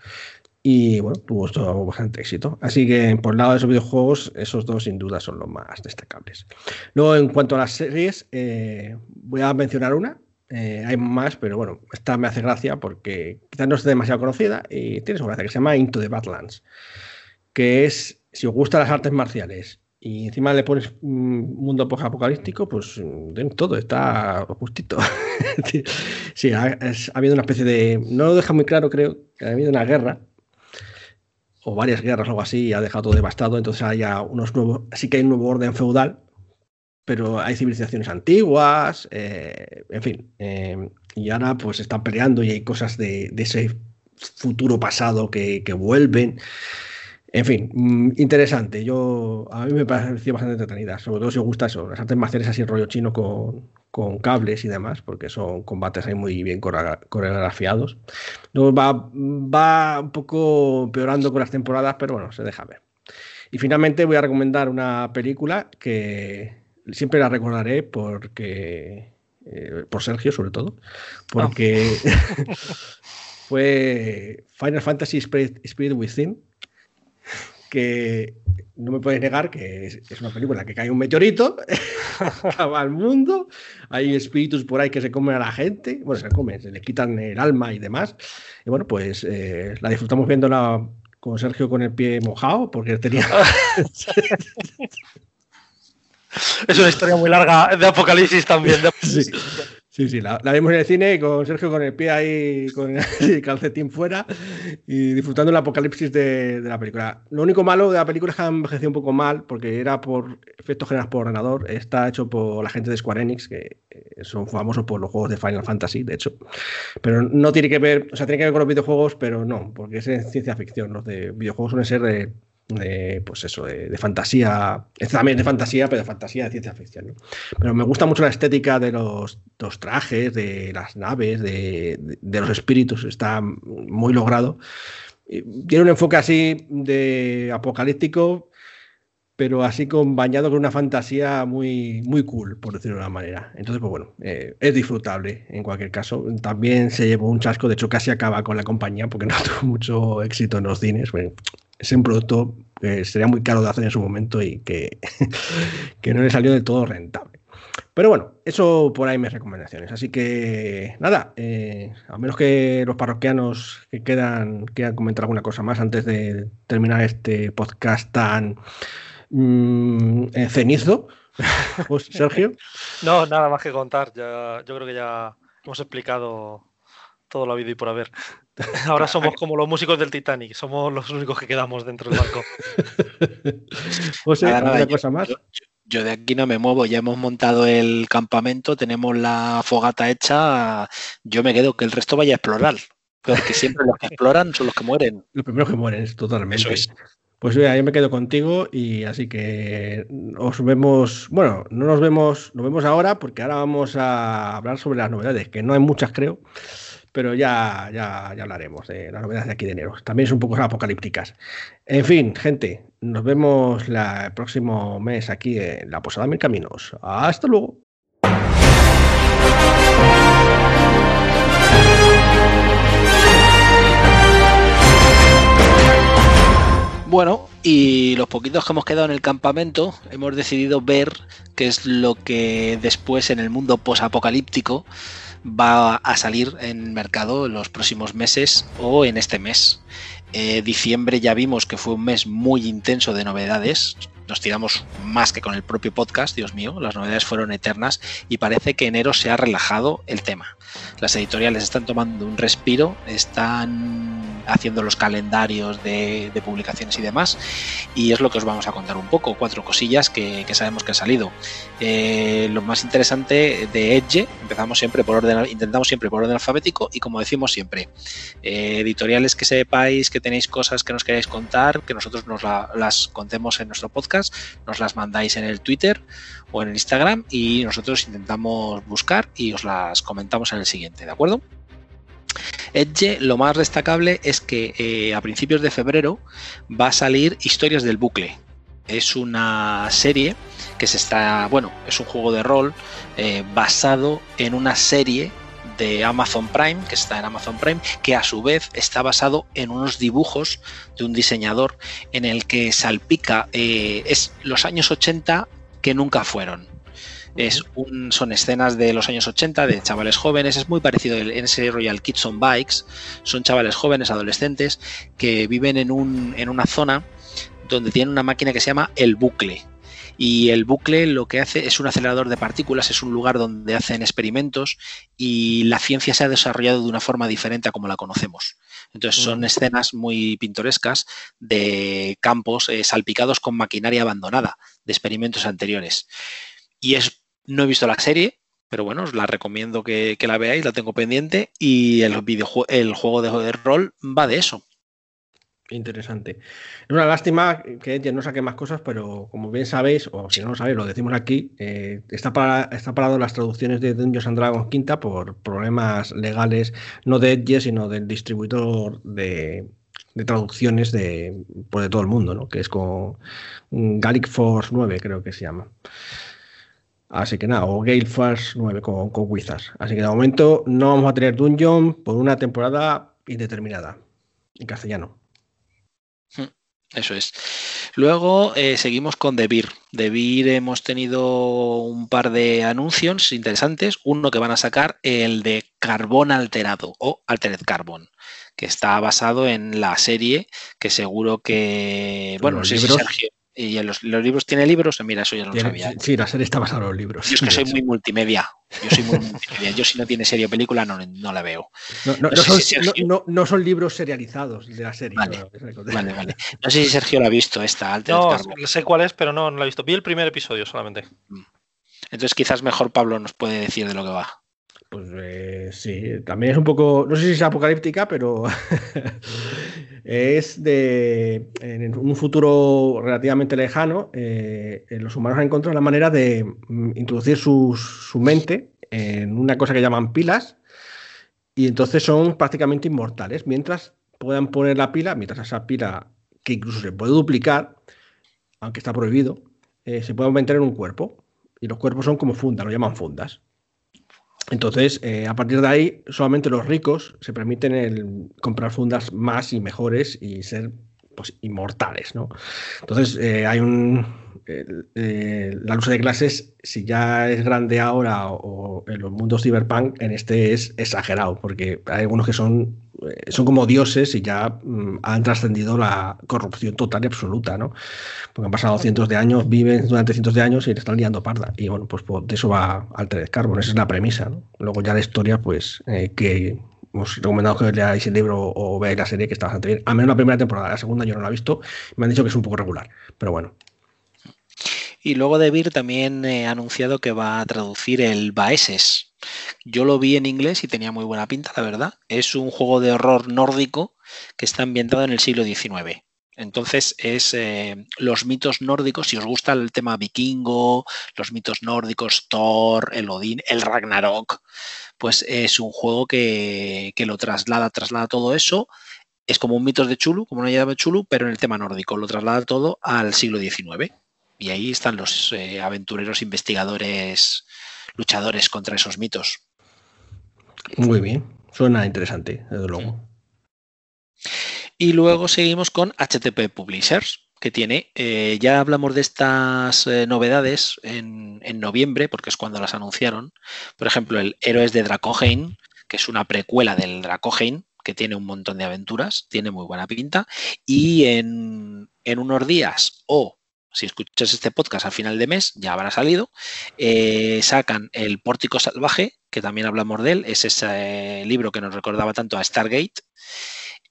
Y bueno, tuvo bastante éxito. Así que por el lado de esos videojuegos, esos dos sin duda son los más destacables. Luego, en cuanto a las series, eh, voy a mencionar una. Eh, hay más, pero bueno, esta me hace gracia porque quizás no esté demasiado conocida y tiene su gracia, que se llama Into the Badlands. Que es, si os gustan las artes marciales y encima le pones un mundo apocalíptico, pues den todo, está justito. sí, ha, ha, habido una especie de. No lo deja muy claro, creo, que ha habido una guerra o varias guerras o algo así y ha dejado todo devastado, entonces hay unos nuevos, sí que hay un nuevo orden feudal, pero hay civilizaciones antiguas, eh, en fin, eh, y ahora pues están peleando y hay cosas de, ese futuro pasado que vuelven. En fin, mm, interesante. Yo a mí me pareció bastante entretenida, sobre todo si os gusta eso, las artes marciales así rollo chino con, con cables y demás, porque son combates ahí muy bien coreografiados. Luego va, va un poco empeorando con las temporadas, pero bueno, se deja ver. Y finalmente voy a recomendar una película que siempre la recordaré porque eh, por Sergio sobre todo, porque fue Final Fantasy Spirit Within que no me puedes negar que es, una película que cae un meteorito, acaba el mundo, hay espíritus por ahí que se comen a la gente, bueno, se comen, se les quitan el alma y demás. Y bueno, pues eh, la disfrutamos viéndola con Sergio con el pie mojado, porque tenía... es una historia muy larga de Apocalipsis también. De Sí, sí, la, vimos en el cine con Sergio con el pie ahí, con el calcetín fuera y disfrutando el apocalipsis de, la película. Lo único malo de la película es que ha envejecido un poco mal porque era por efectos generados por ordenador. Está hecho por la gente de Square Enix, que eh, son famosos por los juegos de Final Fantasy, de hecho. Pero no tiene que ver, o sea, tiene que ver con los videojuegos, pero no, porque es ciencia ficción. Los de videojuegos suelen ser de de, pues eso, de, fantasía, también de fantasía, pero de fantasía de ciencia ficción. Pero me gusta mucho la estética de los, trajes, de las naves, de, los espíritus, está muy logrado. Tiene un enfoque así de apocalíptico, pero así con bañado con una fantasía muy, muy cool, por decirlo de una manera. Entonces, pues bueno, eh, es disfrutable en cualquier caso. También se llevó un chasco, de hecho casi acaba con la compañía porque no tuvo mucho éxito en los cines. Bueno, es un producto que sería muy caro de hacer en su momento y que, que no le salió de todo rentable. Pero bueno, eso por ahí mis recomendaciones. Así que nada, eh, a menos que los parroquianos que quedan quieran comentar alguna cosa más antes de terminar este podcast tan mm, eh, cenizo. Pues, Sergio. No, nada más que contar. Ya, yo creo que ya hemos explicado todo lo habido y por haber. Ahora somos como los músicos del Titanic, somos los únicos que quedamos dentro del barco. José, cosa más? Yo, de aquí no me muevo, ya hemos montado el campamento, tenemos la fogata hecha, yo me quedo que el resto vaya a explorar, porque siempre los que exploran son los que mueren. Los primeros que mueren, totalmente. Pues ya, yo me quedo contigo y así que os vemos, bueno, no nos vemos, nos vemos ahora porque ahora vamos a hablar sobre las novedades, que no hay muchas creo pero ya, ya, ya hablaremos de las novedades de aquí de enero. También son un poco apocalípticas. En fin, gente, nos vemos el próximo mes aquí en la Posada Mil Caminos. Hasta luego. Bueno, y los poquitos que hemos quedado en el campamento, hemos decidido ver qué es lo que después en el mundo posapocalíptico va a salir en mercado en los próximos meses o en este mes. Eh, diciembre ya vimos que fue un mes muy intenso de novedades, nos tiramos más que con el propio podcast, Dios mío, las novedades fueron eternas y parece que enero se ha relajado el tema. Las editoriales están tomando un respiro, están haciendo los calendarios de, publicaciones y demás, y es lo que os vamos a contar un poco, cuatro cosillas que, sabemos que han salido. Eh, lo más interesante de Edge, empezamos siempre por orden, intentamos siempre por orden alfabético y como decimos siempre, eh, editoriales que sepáis que tenéis cosas que nos queráis contar, que nosotros nos las contemos en nuestro podcast, nos las mandáis en el Twitter o en el Instagram y nosotros intentamos buscar y os las comentamos en el siguiente, ¿de acuerdo? Edge, lo más destacable es que eh, a principios de febrero va a salir Historias del Bucle. Es una serie que se está, bueno, es un juego de rol eh, basado en una serie de Amazon Prime, que está en Amazon Prime, que a su vez está basado en unos dibujos de un diseñador en el que salpica, eh, es los años 80 que nunca fueron. Es un, son escenas de los años 80 de chavales jóvenes, es muy parecido en ese Royal Kids on Bikes, son chavales jóvenes, adolescentes, que viven en, un, en una zona donde tienen una máquina que se llama el bucle, y el bucle lo que hace es un acelerador de partículas, es un lugar donde hacen experimentos y la ciencia se ha desarrollado de una forma diferente a como la conocemos. Entonces son escenas muy pintorescas de campos eh, salpicados con maquinaria abandonada de experimentos anteriores. Y es, no he visto la serie, pero bueno, os la recomiendo que, la veáis, la tengo pendiente y el, videojuego, el juego de rol va de eso. Interesante. Es una lástima que ya no saque más cosas, pero como bien sabéis, o si no lo sabéis, lo decimos aquí, eh, está parado las traducciones de Dungeons and Dragons quinta por problemas legales, no de Edge, sino del distribuidor de, traducciones de, pues de todo el mundo, ¿no? que es con Gallic Force 9, creo que se llama. Así que nada, o Gale Force 9 con, con Wizards. Así que de momento no vamos a tener Dungeon por una temporada indeterminada en castellano. Eso es. Luego eh, seguimos con. The Beer hemos tenido un par de anuncios interesantes. Uno que van a sacar, el de carbón alterado o Altered Carbon, que está basado en la serie que seguro que. Bueno, no sé si Sergio. ¿Y en los, libros tiene libros? Mira, eso ya no lo sabía. Sí, la serie está basada en los libros. Yo es que soy muy multimedia. Yo soy muy multimedia. Yo si no tiene serie o película no, no la veo. No, son, libros serializados de la serie. Vale, vale, No sé si Sergio la ha visto esta. no, sé cuál es, pero no, no la he visto. Vi el primer episodio solamente. Mm. Entonces quizás mejor Pablo nos puede decir de lo que va. Pues eh, sí, también es un poco, no sé si es apocalíptica, pero es de, en un futuro relativamente lejano, eh, los humanos han encontrado la manera de mm, introducir su, mente en una cosa que llaman pilas y entonces son prácticamente inmortales. Mientras puedan poner la pila, mientras esa pila, que incluso se puede duplicar, aunque está prohibido, eh, se puede meter en un cuerpo. Y los cuerpos son como fundas, lo llaman fundas. Entonces, eh, a partir de ahí, solamente los ricos se permiten el comprar fundas más y mejores y ser pues, inmortales, ¿no? Entonces, eh, hay un... Eh, la lucha de clases, si ya es grande ahora o, en los mundos cyberpunk, en este es exagerado, porque hay algunos que son son como dioses y ya mm, han trascendido la corrupción total y absoluta, ¿no? Porque han pasado cientos de años, viven durante cientos de años y le están liando parda. Y bueno, pues, pues de eso va Altered Carbon, esa es la premisa, ¿no? Luego ya la historia, pues, eh, que os recomendado que leáis el libro o veáis la serie, que está bastante bien. A menos la primera temporada, la segunda yo no la he visto, me han dicho que es un poco regular, pero bueno. Y luego De Beer también ha anunciado que va a traducir el Baeses, yo lo vi en inglés y tenía muy buena pinta, la verdad. Es un juego de horror nórdico que está ambientado en el siglo XIX. Entonces es eh, los mitos nórdicos, si os gusta el tema vikingo, los mitos nórdicos, Thor, el Odín, el Ragnarok, pues es un juego que, lo traslada, traslada todo eso. Es como un mitos de Chulu, como una llave Chulu, pero en el tema nórdico, lo traslada todo al siglo XIX. Y ahí están los eh, aventureros investigadores luchadores contra esos mitos. Muy bien, suena interesante, desde luego. Y luego seguimos con HTTP Publishers, que tiene, eh, ya hablamos de estas eh, novedades en, noviembre, porque es cuando las anunciaron. Por ejemplo, el Héroes de Dracoheim, que es una precuela del Dracoheim, que tiene un montón de aventuras, tiene muy buena pinta. Y en, en unos días o si escuchas este podcast al final de mes, ya habrá salido, eh, sacan El Pórtico Salvaje, que también hablamos de él, es ese libro que nos recordaba tanto a Stargate,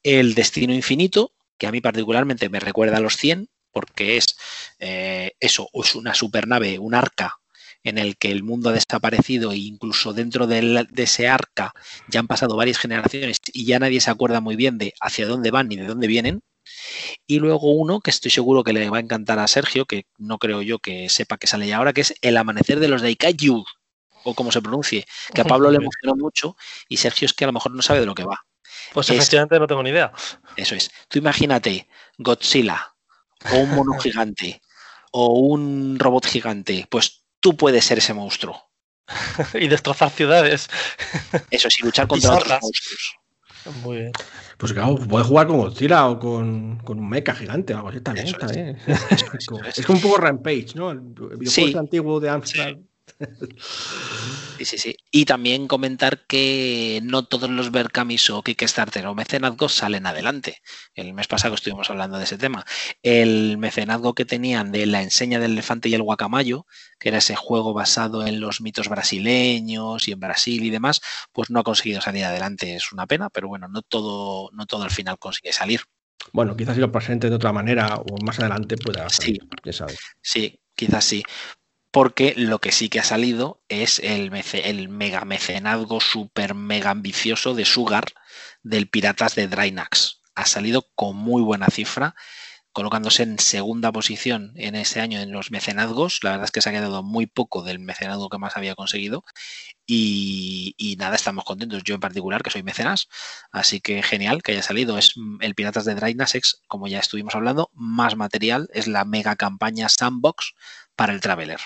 El Destino Infinito, que a mí particularmente me recuerda a los 100, porque es eh, eso, es una supernave, un arca en el que el mundo ha desaparecido e incluso dentro de, ese arca ya han pasado varias generaciones y ya nadie se acuerda muy bien de hacia dónde van ni de dónde vienen. Y luego uno que estoy seguro que le va a encantar a Sergio, que no creo yo que sepa que sale ya ahora, que es El Amanecer de los Daikaiju, o como se pronuncie, que a Pablo le emocionó mucho y Sergio es que a lo mejor no sabe de lo que va. Pues efectivamente no tengo ni idea. Eso es. Tú imagínate Godzilla o un mono gigante o un robot gigante, pues tú puedes ser ese monstruo. y destrozar ciudades. Eso sí, luchar contra otros monstruos. Muy bien. Pues claro, puedes jugar con Godzilla o con, un mecha gigante o algo así también. Es, como un poco Rampage, ¿no? El videojuego antiguo de Amstrad. Sí, sí, sí. Y también comentar que no todos los Berkamis o Kickstarter o mecenazgos salen adelante. El mes pasado estuvimos hablando de ese tema. El mecenazgo que tenían de la enseña del elefante y el guacamayo, que era ese juego basado en los mitos brasileños y en Brasil y demás, pues no ha conseguido salir adelante. Es una pena, pero bueno, no todo, no todo al final consigue salir. Bueno, quizás si lo presente de otra manera o más adelante pueda salir, sí, sabes. Sí, quizás sí porque lo que sí que ha salido es el, mega mecenazgo super mega ambicioso de Sugar del Piratas de Drynax. Ha salido con muy buena cifra, colocándose en segunda posición en ese año en los mecenazgos. La verdad es que se ha quedado muy poco del mecenazgo que más había conseguido. Y, nada, estamos contentos. Yo en particular, que soy mecenas, así que genial que haya salido. Es el Piratas de Drynax, como ya estuvimos hablando, más material. Es la mega campaña Sandbox para el Traveler.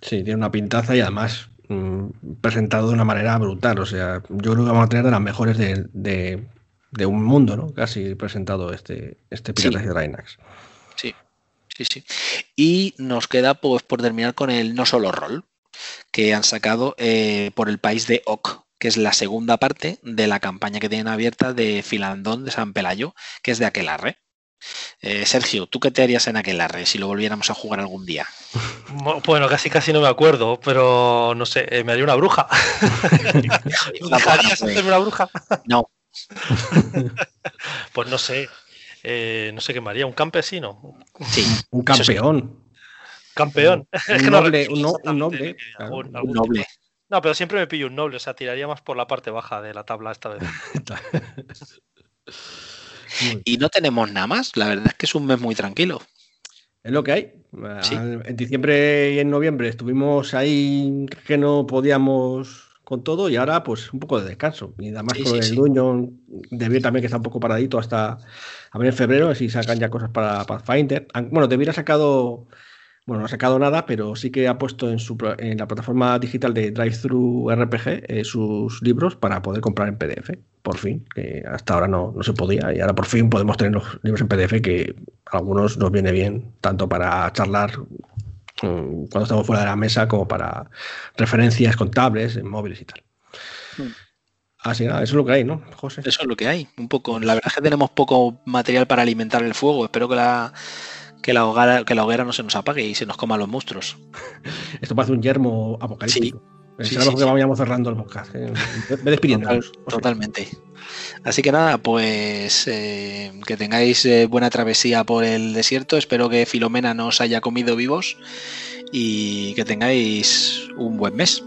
Sí, tiene una pintaza y además mm, presentado de una manera brutal. O sea, yo creo que vamos a tener de las mejores de, un mundo, ¿no? Casi presentado este, este Piratas de Rhinax. Sí, sí, sí. Y nos queda pues por terminar con el no solo rol que han sacado eh, por el país de Oc, que es la segunda parte de la campaña que tienen abierta de Filandón de San Pelayo, que es de Aquelarre. Eh, Sergio, ¿tú qué te harías en aquel arre si lo volviéramos a jugar algún día? Bueno, casi casi no me acuerdo, pero no sé, eh, me haría una bruja. ¿Dejarías hacerme una bruja? No. pues no sé, eh, no sé qué me haría, un campesino. Sí, un campeón. Campeón. Un, noble, un, noble. Un noble. No, pero siempre me pillo un noble, o sea, tiraría más por la parte baja de la tabla esta vez. Y no tenemos nada más. La verdad es que es un mes muy tranquilo. Es lo que hay. En diciembre y en noviembre estuvimos ahí que no podíamos con todo y ahora pues un poco de descanso. Y además con el dueño debió también que está un poco paradito hasta a ver en febrero, así sacan ya cosas para Pathfinder. Bueno, debiera sacado bueno, no ha sacado nada, pero sí que ha puesto en, su, en la plataforma digital de Drive-Thru RPG eh, sus libros para poder comprar en PDF, por fin, que hasta ahora no, se podía y ahora por fin podemos tener los libros en PDF que a algunos nos viene bien, tanto para charlar mm, cuando estamos fuera de la mesa como para referencias contables en móviles y tal. Hmm. Así nada, eso es lo que hay, ¿no, José? Eso es lo que hay, un poco. La verdad es que tenemos poco material para alimentar el fuego. Espero que la que la, hoguera, que la hoguera no se nos apague y se nos coma los monstruos. Esto parece un yermo apocalíptico. Sí. Sí, que vayamos cerrando el podcast. ¿eh? Me despidiendo. totalmente. Así que nada, pues eh, que tengáis eh, buena travesía por el desierto. Espero que Filomena no os haya comido vivos y que tengáis un buen mes.